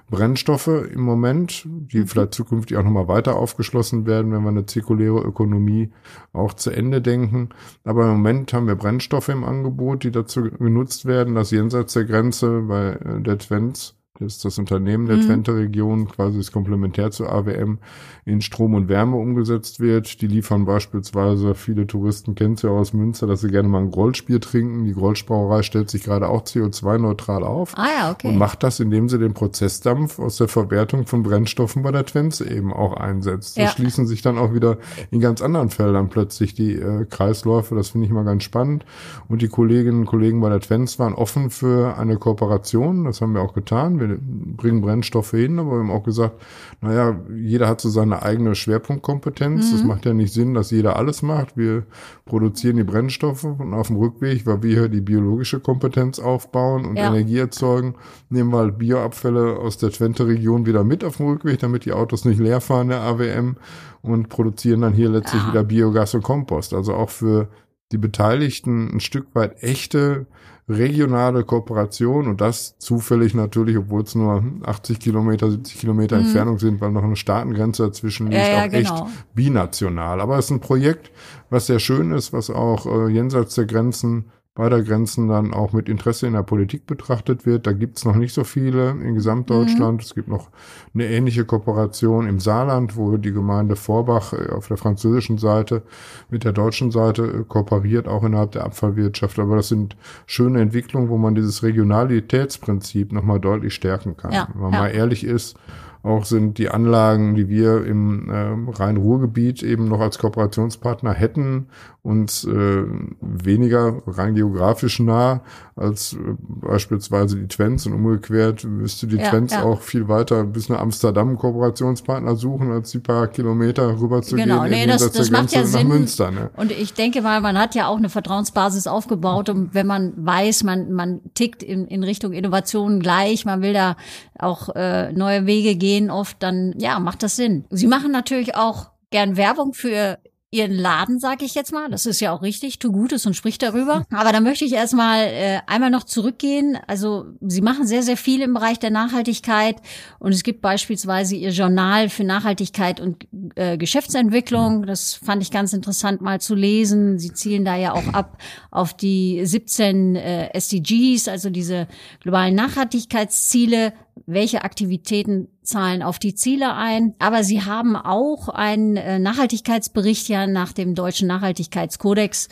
Brennstoffe im Moment, die mhm. vielleicht zukünftig auch nochmal weiter aufgeschlossen werden, wenn wir eine zirkuläre Ökonomie auch zu Ende denken. Aber im Moment haben wir Brennstoffe im Angebot, die dazu genutzt werden, dass jenseits der Grenze bei äh, der Twents das ist das Unternehmen der mhm. Twente-Region, quasi das Komplementär zur AWM, in Strom und Wärme umgesetzt wird. Die liefern beispielsweise, viele Touristen kennen es ja aus Münster, dass sie gerne mal ein Grollspiel trinken. Die Grollsbrauerei stellt sich gerade auch CO2-neutral auf ah, ja, okay. und macht das, indem sie den Prozessdampf aus der Verwertung von Brennstoffen bei der Twente eben auch einsetzt. Ja. Da schließen sich dann auch wieder in ganz anderen Feldern plötzlich die äh, Kreisläufe. Das finde ich mal ganz spannend. Und die Kolleginnen und Kollegen bei der Twente waren offen für eine Kooperation. Das haben wir auch getan. Wir wir bringen Brennstoffe hin, aber wir haben auch gesagt, naja, jeder hat so seine eigene Schwerpunktkompetenz. Mhm. Das macht ja nicht Sinn, dass jeder alles macht. Wir produzieren die Brennstoffe und auf dem Rückweg, weil wir hier die biologische Kompetenz aufbauen und ja. Energie erzeugen, nehmen wir halt Bioabfälle aus der Twente-Region wieder mit auf dem Rückweg, damit die Autos nicht leer fahren, der AWM, und produzieren dann hier letztlich ja. wieder Biogas und Kompost. Also auch für die Beteiligten ein Stück weit echte regionale Kooperation und das zufällig natürlich, obwohl es nur 80 Kilometer, 70 Kilometer mhm. Entfernung sind, weil noch eine Staatengrenze dazwischen liegt, ja, ja, auch genau. echt binational. Aber es ist ein Projekt, was sehr schön ist, was auch äh, jenseits der Grenzen beider Grenzen dann auch mit Interesse in der Politik betrachtet wird. Da gibt's noch nicht so viele in Gesamtdeutschland. Mhm. Es gibt noch eine ähnliche Kooperation im Saarland, wo die Gemeinde Vorbach äh, auf der französischen Seite mit der deutschen Seite äh, kooperiert, auch innerhalb der Abfallwirtschaft. Aber das sind schöne Entwicklungen, wo man dieses Regionalitätsprinzip nochmal deutlich stärken kann. Ja, Wenn man ja. mal ehrlich ist, auch sind die Anlagen, die wir im äh, Rhein-Ruhr-Gebiet eben noch als Kooperationspartner hätten, uns äh, weniger rein geografisch nah als äh, beispielsweise die Twents und umgekehrt müsste die ja, Twents ja. auch viel weiter bis nach Amsterdam Kooperationspartner suchen, als die paar Kilometer rüber zu genau, gehen. Nee, das, das macht ja Sinn. Münster, ne? Und ich denke mal, man hat ja auch eine Vertrauensbasis aufgebaut und wenn man weiß, man, man tickt in, in Richtung Innovation gleich, man will da auch äh, neue Wege gehen oft, dann ja, macht das Sinn. Sie machen natürlich auch gern Werbung für ihren Laden, sage ich jetzt mal. Das ist ja auch richtig, tu Gutes und sprich darüber. Aber da möchte ich erstmal äh, einmal noch zurückgehen. Also Sie machen sehr, sehr viel im Bereich der Nachhaltigkeit und es gibt beispielsweise Ihr Journal für Nachhaltigkeit und äh, Geschäftsentwicklung. Das fand ich ganz interessant mal zu lesen. Sie zielen da ja auch ab auf die 17 äh, SDGs, also diese globalen Nachhaltigkeitsziele welche Aktivitäten zahlen auf die Ziele ein. Aber Sie haben auch einen äh, Nachhaltigkeitsbericht ja nach dem deutschen Nachhaltigkeitskodex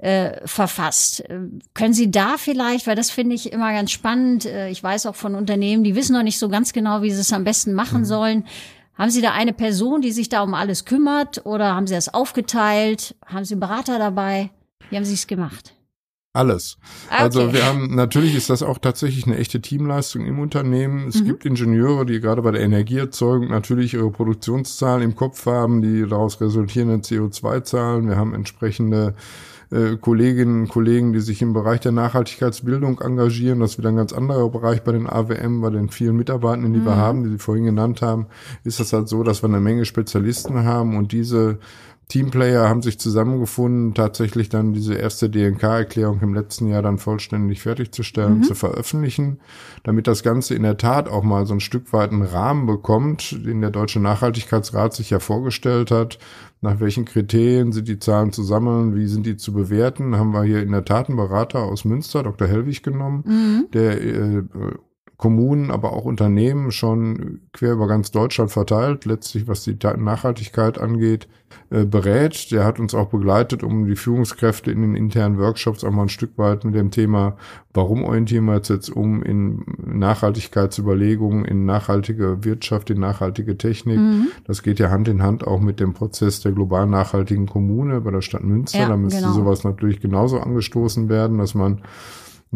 äh, verfasst. Äh, können Sie da vielleicht, weil das finde ich immer ganz spannend, äh, ich weiß auch von Unternehmen, die wissen noch nicht so ganz genau, wie sie es am besten machen mhm. sollen. Haben Sie da eine Person, die sich da um alles kümmert oder haben Sie das aufgeteilt? Haben Sie einen Berater dabei? Wie haben Sie es gemacht? Alles. Also okay. Also wir haben, natürlich ist das auch tatsächlich eine echte Teamleistung im Unternehmen. Es mhm. gibt Ingenieure, die gerade bei der Energieerzeugung natürlich ihre Produktionszahlen im Kopf haben, die daraus resultierenden CO2-Zahlen. Wir haben entsprechende äh, Kolleginnen und Kollegen, die sich im Bereich der Nachhaltigkeitsbildung engagieren. Das ist wieder ein ganz anderer Bereich bei den AWM, bei den vielen Mitarbeitenden, die mhm. wir haben, die Sie vorhin genannt haben, ist das halt so, dass wir eine Menge Spezialisten haben und diese Teamplayer haben sich zusammengefunden, tatsächlich dann diese erste DNK-Erklärung im letzten Jahr dann vollständig fertigzustellen, mhm. zu veröffentlichen, damit das Ganze in der Tat auch mal so ein Stück weit einen Rahmen bekommt, den der Deutsche Nachhaltigkeitsrat sich ja vorgestellt hat. Nach welchen Kriterien sind die Zahlen zu sammeln? Wie sind die zu bewerten? Haben wir hier in der Tat einen Berater aus Münster, Dr. Hellwig, genommen, mhm. der äh, Kommunen, aber auch Unternehmen schon quer über ganz Deutschland verteilt, letztlich was die Nachhaltigkeit angeht, äh, berät. Der hat uns auch begleitet, um die Führungskräfte in den internen Workshops auch mal ein Stück weit mit dem Thema, warum orientieren wir uns jetzt um in Nachhaltigkeitsüberlegungen, in nachhaltige Wirtschaft, in nachhaltige Technik. Mhm. Das geht ja Hand in Hand auch mit dem Prozess der global nachhaltigen Kommune bei der Stadt Münster. Ja, da müsste genau. sowas natürlich genauso angestoßen werden, dass man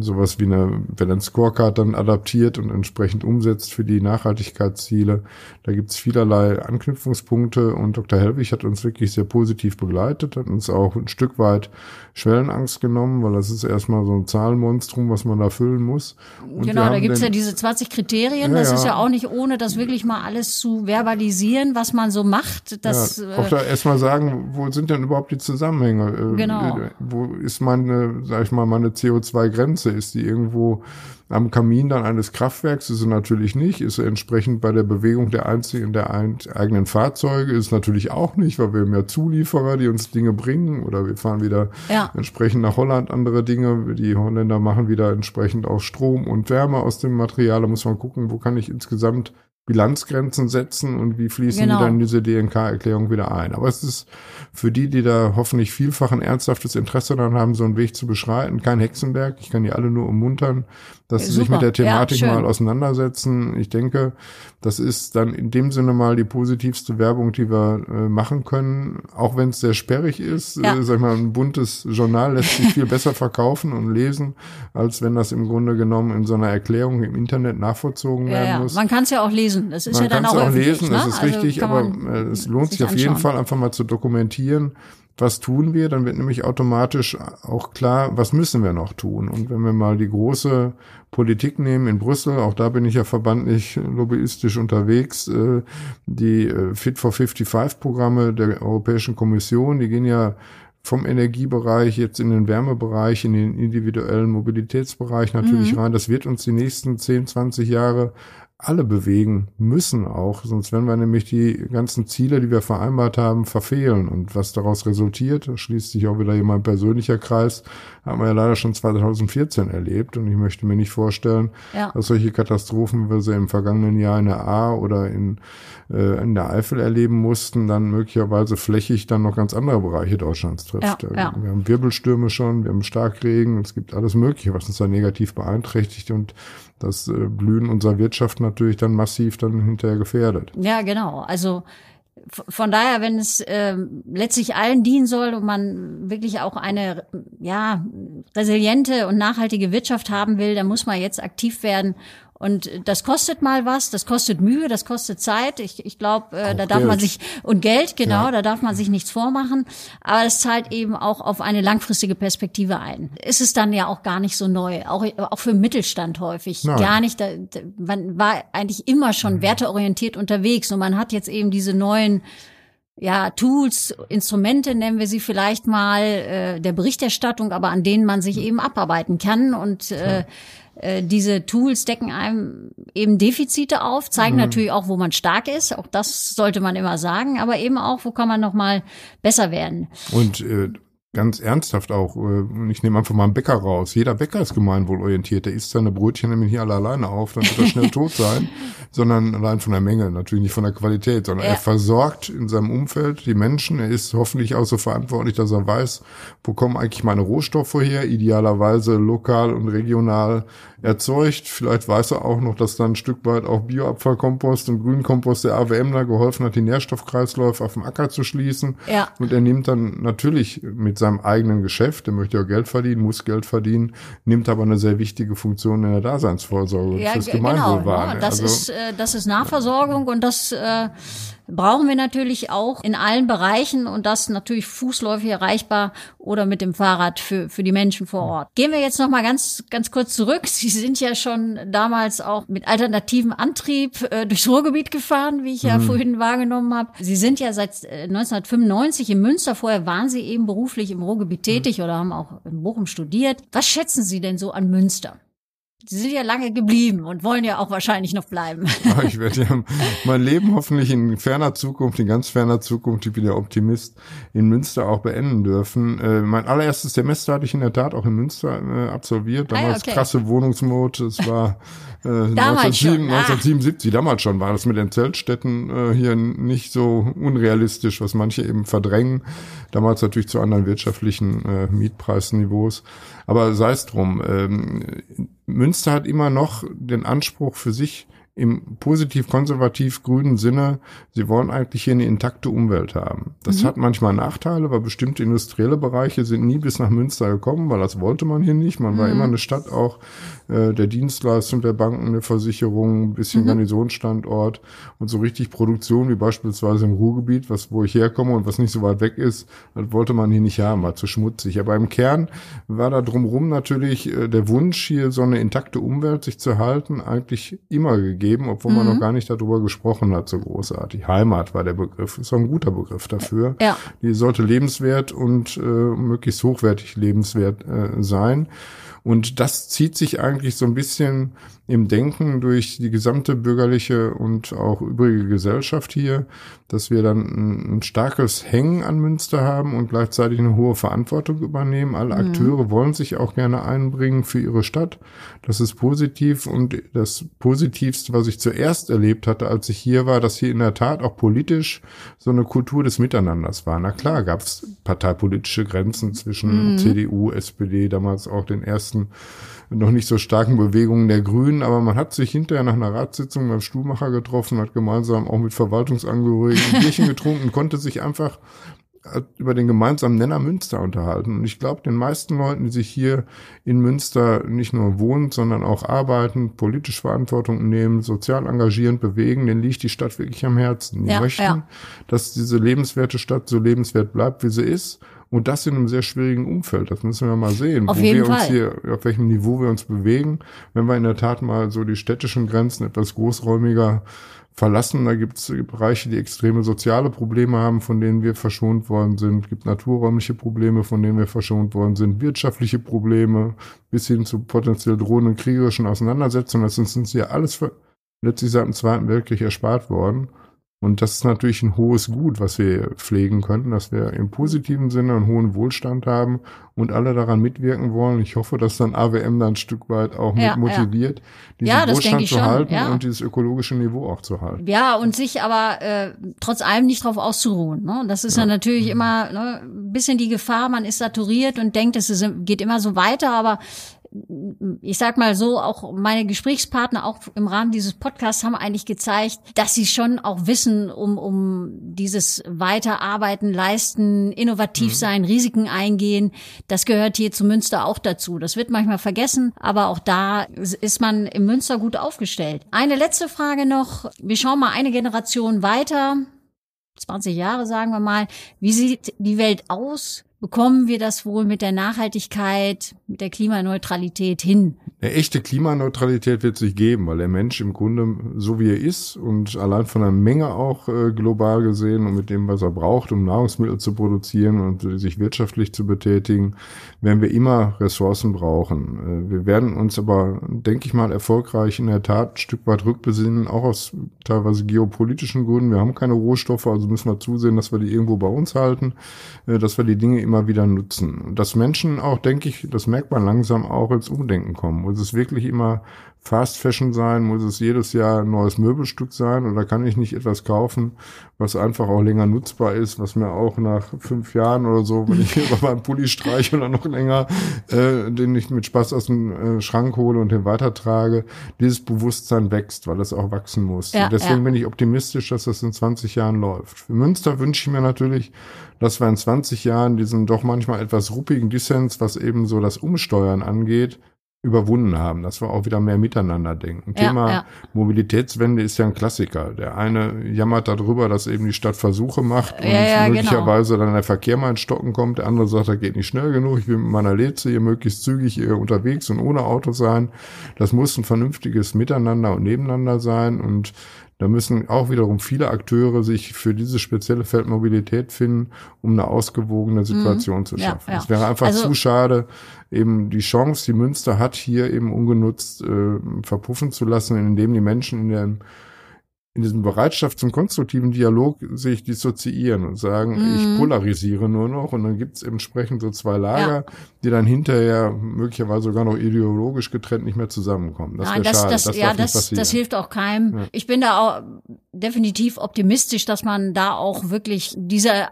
sowas wie eine, wenn ein Scorecard dann adaptiert und entsprechend umsetzt für die Nachhaltigkeitsziele. Da gibt es vielerlei Anknüpfungspunkte und Dr. Helwig hat uns wirklich sehr positiv begleitet, hat uns auch ein Stück weit Schwellenangst genommen, weil das ist erstmal so ein Zahlenmonstrum, was man da füllen muss. Und genau, da gibt's ja diese 20 Kriterien. Ja, das ja. ist ja auch nicht ohne, das wirklich mal alles zu verbalisieren, was man so macht. Das, ja, auch da erstmal sagen, wo sind denn überhaupt die Zusammenhänge? Äh, genau. Wo ist meine, sag ich mal, meine CO2-Grenze? Ist die irgendwo am Kamin dann eines Kraftwerks? Ist sie natürlich nicht. Ist sie entsprechend bei der Bewegung der einzigen, der eigenen Fahrzeuge? Ist natürlich auch nicht, weil wir ja Zulieferer, die uns Dinge bringen oder wir fahren wieder ja. entsprechend nach Holland andere Dinge. Die Holländer machen wieder entsprechend auch Strom und Wärme aus dem Material. Da muss man gucken, wo kann ich insgesamt Bilanzgrenzen setzen und wie fließen genau. die dann diese DNK-Erklärung wieder ein. Aber es ist für die, die da hoffentlich vielfach ein ernsthaftes Interesse daran haben, so einen Weg zu beschreiten, kein Hexenwerk. Ich kann die alle nur ummuntern, dass sie sich mit der Thematik ja, mal auseinandersetzen. Ich denke, das ist dann in dem Sinne mal die positivste Werbung, die wir äh, machen können, auch wenn es sehr sperrig ist. Ja. Äh, sag ich mal, ein buntes Journal lässt sich viel [laughs] besser verkaufen und lesen, als wenn das im Grunde genommen in so einer Erklärung im Internet nachvollzogen ja, werden ja. muss. Man kann es ja auch lesen. Das ist man ja dann auch, auch lesen, ne? das ist also richtig, aber äh, es lohnt sich auf jeden Fall einfach mal zu dokumentieren was tun wir, dann wird nämlich automatisch auch klar, was müssen wir noch tun. Und wenn wir mal die große Politik nehmen in Brüssel, auch da bin ich ja verbandlich lobbyistisch unterwegs, äh, die äh, Fit for 55 Programme der Europäischen Kommission, die gehen ja vom Energiebereich jetzt in den Wärmebereich, in den individuellen Mobilitätsbereich natürlich mhm. rein. Das wird uns die nächsten 10, 20 Jahre alle bewegen müssen auch, sonst werden wir nämlich die ganzen Ziele, die wir vereinbart haben, verfehlen. Und was daraus resultiert, schließt sich auch wieder hier mein persönlicher Kreis, haben wir ja leider schon 2014 erlebt. Und ich möchte mir nicht vorstellen, ja. dass solche Katastrophen, wie wir sie im vergangenen Jahr in der A oder in, äh, in der Eifel erleben mussten, dann möglicherweise flächig dann noch ganz andere Bereiche Deutschlands trifft. Ja, ja. Wir haben Wirbelstürme schon, wir haben Starkregen, es gibt alles Mögliche, was uns da negativ beeinträchtigt. Und das äh, Blühen unserer Wirtschaft natürlich dann massiv dann hinterher gefährdet. Ja, genau. Also von daher, wenn es äh, letztlich allen dienen soll und man wirklich auch eine ja resiliente und nachhaltige Wirtschaft haben will, dann muss man jetzt aktiv werden und das kostet mal was, das kostet Mühe, das kostet Zeit. Ich, ich glaube, äh, da darf Geld. man sich und Geld genau, ja. da darf man sich nichts vormachen. Aber es zahlt eben auch auf eine langfristige Perspektive ein. Ist es dann ja auch gar nicht so neu, auch auch für Mittelstand häufig Nein. gar nicht. Da, man war eigentlich immer schon mhm. werteorientiert unterwegs und man hat jetzt eben diese neuen ja, Tools, Instrumente nennen wir sie vielleicht mal, äh, der Berichterstattung, aber an denen man sich eben abarbeiten kann. Und äh, äh, diese Tools decken einem eben Defizite auf, zeigen mhm. natürlich auch, wo man stark ist. Auch das sollte man immer sagen, aber eben auch, wo kann man noch mal besser werden. Und äh, ganz ernsthaft auch, äh, ich nehme einfach mal einen Bäcker raus. Jeder Bäcker ist gemeinwohlorientiert. Der isst seine Brötchen nämlich hier alle alleine auf, dann wird er schnell [laughs] tot sein. Sondern allein von der Menge, natürlich nicht von der Qualität, sondern ja. er versorgt in seinem Umfeld die Menschen. Er ist hoffentlich auch so verantwortlich, dass er weiß, wo kommen eigentlich meine Rohstoffe her, idealerweise lokal und regional erzeugt. Vielleicht weiß er auch noch, dass dann ein Stück weit auch Bioabfallkompost und Grünkompost der AWM da geholfen hat, die Nährstoffkreisläufe auf dem Acker zu schließen. Ja. Und er nimmt dann natürlich mit seinem eigenen Geschäft, der möchte ja Geld verdienen, muss Geld verdienen, nimmt aber eine sehr wichtige Funktion in der Daseinsvorsorge ja, fürs Gemeinwohl genau, wahr. Das, also, ist, äh, das ist Nahversorgung und das äh, brauchen wir natürlich auch in allen Bereichen und das natürlich fußläufig erreichbar oder mit dem Fahrrad für, für die Menschen vor Ort. Gehen wir jetzt noch mal ganz, ganz kurz zurück. Sie sind ja schon damals auch mit alternativen Antrieb äh, durchs Ruhrgebiet gefahren, wie ich ja mhm. vorhin wahrgenommen habe. Sie sind ja seit 1995 äh, in Münster. Vorher waren Sie eben beruflich im Ruhrgebiet tätig mhm. oder haben auch in Bochum studiert. Was schätzen Sie denn so an Münster? Sie sind ja lange geblieben und wollen ja auch wahrscheinlich noch bleiben. [laughs] Ja, ich werde ja mein Leben hoffentlich in ferner Zukunft, in ganz ferner Zukunft, ich bin ja Optimist, in Münster auch beenden dürfen. Äh, mein allererstes Semester hatte ich in der Tat auch in Münster äh, absolviert. Damals ah, okay. krasse Wohnungsnot. Es war äh, [laughs] 1977, 1977, damals schon war das mit den Zeltstätten äh, hier nicht so unrealistisch, was manche eben verdrängen. Damals natürlich zu anderen wirtschaftlichen äh, Mietpreisniveaus. Aber sei es drum. Ähm, Münster hat immer noch den Anspruch für sich, im positiv-konservativ-grünen Sinne, sie wollen eigentlich hier eine intakte Umwelt haben. Das mhm. hat manchmal Nachteile, weil bestimmte industrielle Bereiche sind nie bis nach Münster gekommen, weil das wollte man hier nicht. Man mhm. war immer eine Stadt auch äh, der Dienstleistung der Banken, der Versicherung, ein bisschen mhm. Garnisonsstandort und so richtig Produktion wie beispielsweise im Ruhrgebiet, was wo ich herkomme und was nicht so weit weg ist, das wollte man hier nicht haben, war zu schmutzig. Aber im Kern war da drumherum natürlich äh, der Wunsch, hier so eine intakte Umwelt sich zu halten, eigentlich immer gegeben geben, obwohl mhm. man noch mhm. gar nicht darüber gesprochen hat, so großartig. Heimat war der Begriff, ist auch ein guter Begriff dafür. Ja. Die sollte lebenswert und äh, möglichst hochwertig lebenswert äh, sein. Und das zieht sich eigentlich so ein bisschen im Denken durch die gesamte bürgerliche und auch übrige Gesellschaft hier, dass wir dann ein, ein starkes Hängen an Münster haben und gleichzeitig eine hohe Verantwortung übernehmen. Alle mhm. Akteure wollen sich auch gerne einbringen für ihre Stadt. Das ist positiv und das Positivste, was ich zuerst erlebt hatte, als ich hier war, dass hier in der Tat auch politisch so eine Kultur des Miteinanders war. Na klar, gab es parteipolitische Grenzen zwischen mhm. CDU, SPD, damals auch den ersten noch nicht so starken Bewegungen der Grünen, aber man hat sich hinterher nach einer Ratssitzung beim Stuhlmacher getroffen, hat gemeinsam auch mit Verwaltungsangehörigen Bierchen getrunken, konnte sich einfach über den gemeinsamen Nenner Münster unterhalten. Und ich glaube, den meisten Leuten, die sich hier in Münster nicht nur wohnen, sondern auch arbeiten, politisch Verantwortung nehmen, sozial engagierend bewegen, denen liegt die Stadt wirklich am Herzen. Die ja, möchten, ja. dass diese lebenswerte Stadt so lebenswert bleibt, wie sie ist und das in einem sehr schwierigen Umfeld. Das müssen wir mal sehen, auf wo wir Fall. uns hier, auf welchem Niveau wir uns bewegen. Wenn wir in der Tat mal so die städtischen Grenzen etwas großräumiger verlassen. Da gibt es Bereiche, die extreme soziale Probleme haben, von denen wir verschont worden sind. Es gibt naturräumliche Probleme, von denen wir verschont worden sind. Wirtschaftliche Probleme bis hin zu potenziell drohenden kriegerischen Auseinandersetzungen. Das ist uns ja alles letztlich seit dem Zweiten Weltkrieg erspart worden. Und das ist natürlich ein hohes Gut, was wir pflegen könnten, dass wir im positiven Sinne einen hohen Wohlstand haben und alle daran mitwirken wollen. Ich hoffe, dass dann AWM dann ein Stück weit auch ja, mit motiviert, ja. diesen ja, Wohlstand zu schon, halten und dieses ökologische Niveau auch zu halten. Ja, und sich aber äh, trotz allem nicht darauf auszuruhen. Ne? Das ist ja, natürlich mhm. immer ne, ein bisschen die Gefahr, man ist saturiert und denkt, es ist, geht immer so weiter, aber ich sag mal so, auch meine Gesprächspartner auch im Rahmen dieses Podcasts haben eigentlich gezeigt, dass sie schon auch wissen, um, um dieses Weiterarbeiten, leisten, innovativ mhm. sein, Risiken eingehen. Das gehört hier zu Münster auch dazu. Das wird manchmal vergessen, aber auch da ist man im Münster gut aufgestellt. Eine letzte Frage noch. Wir schauen mal eine Generation weiter. 20 Jahre sagen wir mal. Wie sieht die Welt aus? Bekommen wir das wohl mit der Nachhaltigkeit, mit der Klimaneutralität hin? Eine echte Klimaneutralität wird sich geben, weil der Mensch im Grunde so wie er ist und allein von der Menge auch äh, global gesehen und mit dem, was er braucht, um Nahrungsmittel zu produzieren und sich wirtschaftlich zu betätigen, werden wir immer Ressourcen brauchen. Äh, wir werden uns aber, denke ich mal, erfolgreich in der Tat ein Stück weit rückbesinnen, auch aus teilweise geopolitischen Gründen. Wir haben keine Rohstoffe, also müssen wir zusehen, dass wir die irgendwo bei uns halten, äh, dass wir die Dinge immer wieder nutzen. Dass Menschen auch, denke ich, das merkt man langsam auch ins Umdenken kommen. Muss es wirklich immer Fast Fashion sein? Muss es jedes Jahr ein neues Möbelstück sein? Oder kann ich nicht etwas kaufen, was einfach auch länger nutzbar ist, was mir auch nach fünf Jahren oder so, wenn ich [laughs] über meinen Pulli streiche oder noch länger, äh, den ich mit Spaß aus dem äh, Schrank hole und den weitertrage, dieses Bewusstsein wächst, weil es auch wachsen muss. Ja, deswegen ja. bin ich optimistisch, dass das in 20 Jahren läuft. Für Münster wünsche ich mir natürlich, dass wir in 20 Jahren diesen doch manchmal etwas ruppigen Dissens, was eben so das Umsteuern angeht, überwunden haben, dass wir auch wieder mehr miteinander denken. Ja, Thema ja. Mobilitätswende ist ja ein Klassiker. Der eine jammert darüber, dass eben die Stadt Versuche macht und ja, genau. möglicherweise genau. dann der Verkehr mal ins Stocken kommt. Der andere sagt, das geht nicht schnell genug. Ich will mit meiner Leze hier möglichst zügig hier unterwegs und ohne Auto sein. Das muss ein vernünftiges Miteinander und Nebeneinander sein und da müssen auch wiederum viele Akteure sich für diese spezielle Feldmobilität finden, um eine ausgewogene Situation mhm. zu schaffen. Ja, ja. Es wäre einfach also, zu schade, eben die Chance, die Münster hat, hier eben ungenutzt äh, verpuffen zu lassen, indem die Menschen in der in diesem Bereitschaft zum konstruktiven Dialog sich dissoziieren und sagen, mm. ich polarisiere nur noch und dann gibt's entsprechend so zwei Lager, ja. die dann hinterher möglicherweise sogar noch ideologisch getrennt nicht mehr zusammenkommen. Das Nein, das, schade. das, das ja, das, das hilft auch keinem. Ja. Ich bin da auch definitiv optimistisch, dass man da auch wirklich diese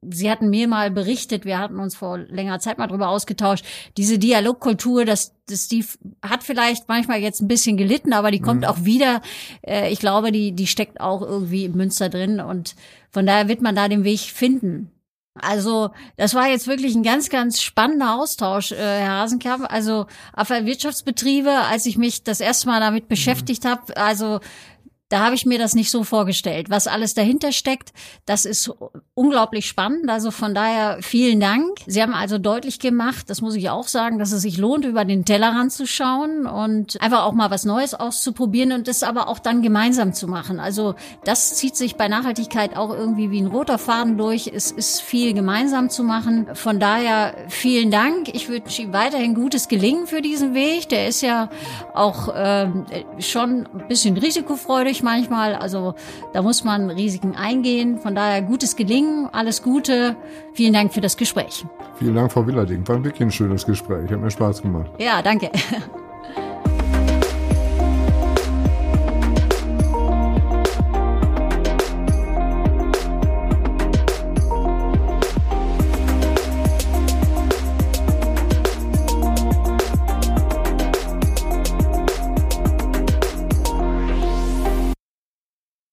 Sie hatten mir mal berichtet, wir hatten uns vor längerer Zeit mal drüber ausgetauscht, diese Dialogkultur, das, das die hat vielleicht manchmal jetzt ein bisschen gelitten, aber die kommt mhm. auch wieder. Äh, ich glaube, die, die steckt auch irgendwie im Münster drin und von daher wird man da den Weg finden. Also das war jetzt wirklich ein ganz, ganz spannender Austausch, äh, Herr Hasenkamp. Also auf Wirtschaftsbetriebe, als ich mich das erste Mal damit beschäftigt mhm. habe, also da habe ich mir das nicht so vorgestellt. Was alles dahinter steckt, das ist unglaublich spannend. Also von daher vielen Dank. Sie haben also deutlich gemacht, das muss ich auch sagen, dass es sich lohnt, über den Tellerrand zu schauen und einfach auch mal was Neues auszuprobieren und das aber auch dann gemeinsam zu machen. Also das zieht sich bei Nachhaltigkeit auch irgendwie wie ein roter Faden durch. Es ist viel gemeinsam zu machen. Von daher vielen Dank. Ich wünsche Ihnen weiterhin gutes Gelingen für diesen Weg. Der ist ja auch äh, schon ein bisschen risikofreudig schwierig manchmal. Also da muss man Risiken eingehen. Von daher gutes Gelingen, alles Gute. Vielen Dank für das Gespräch. Vielen Dank, Frau Willerding. War wirklich ein schönes Gespräch. Hat mir Spaß gemacht. Ja, danke. [laughs]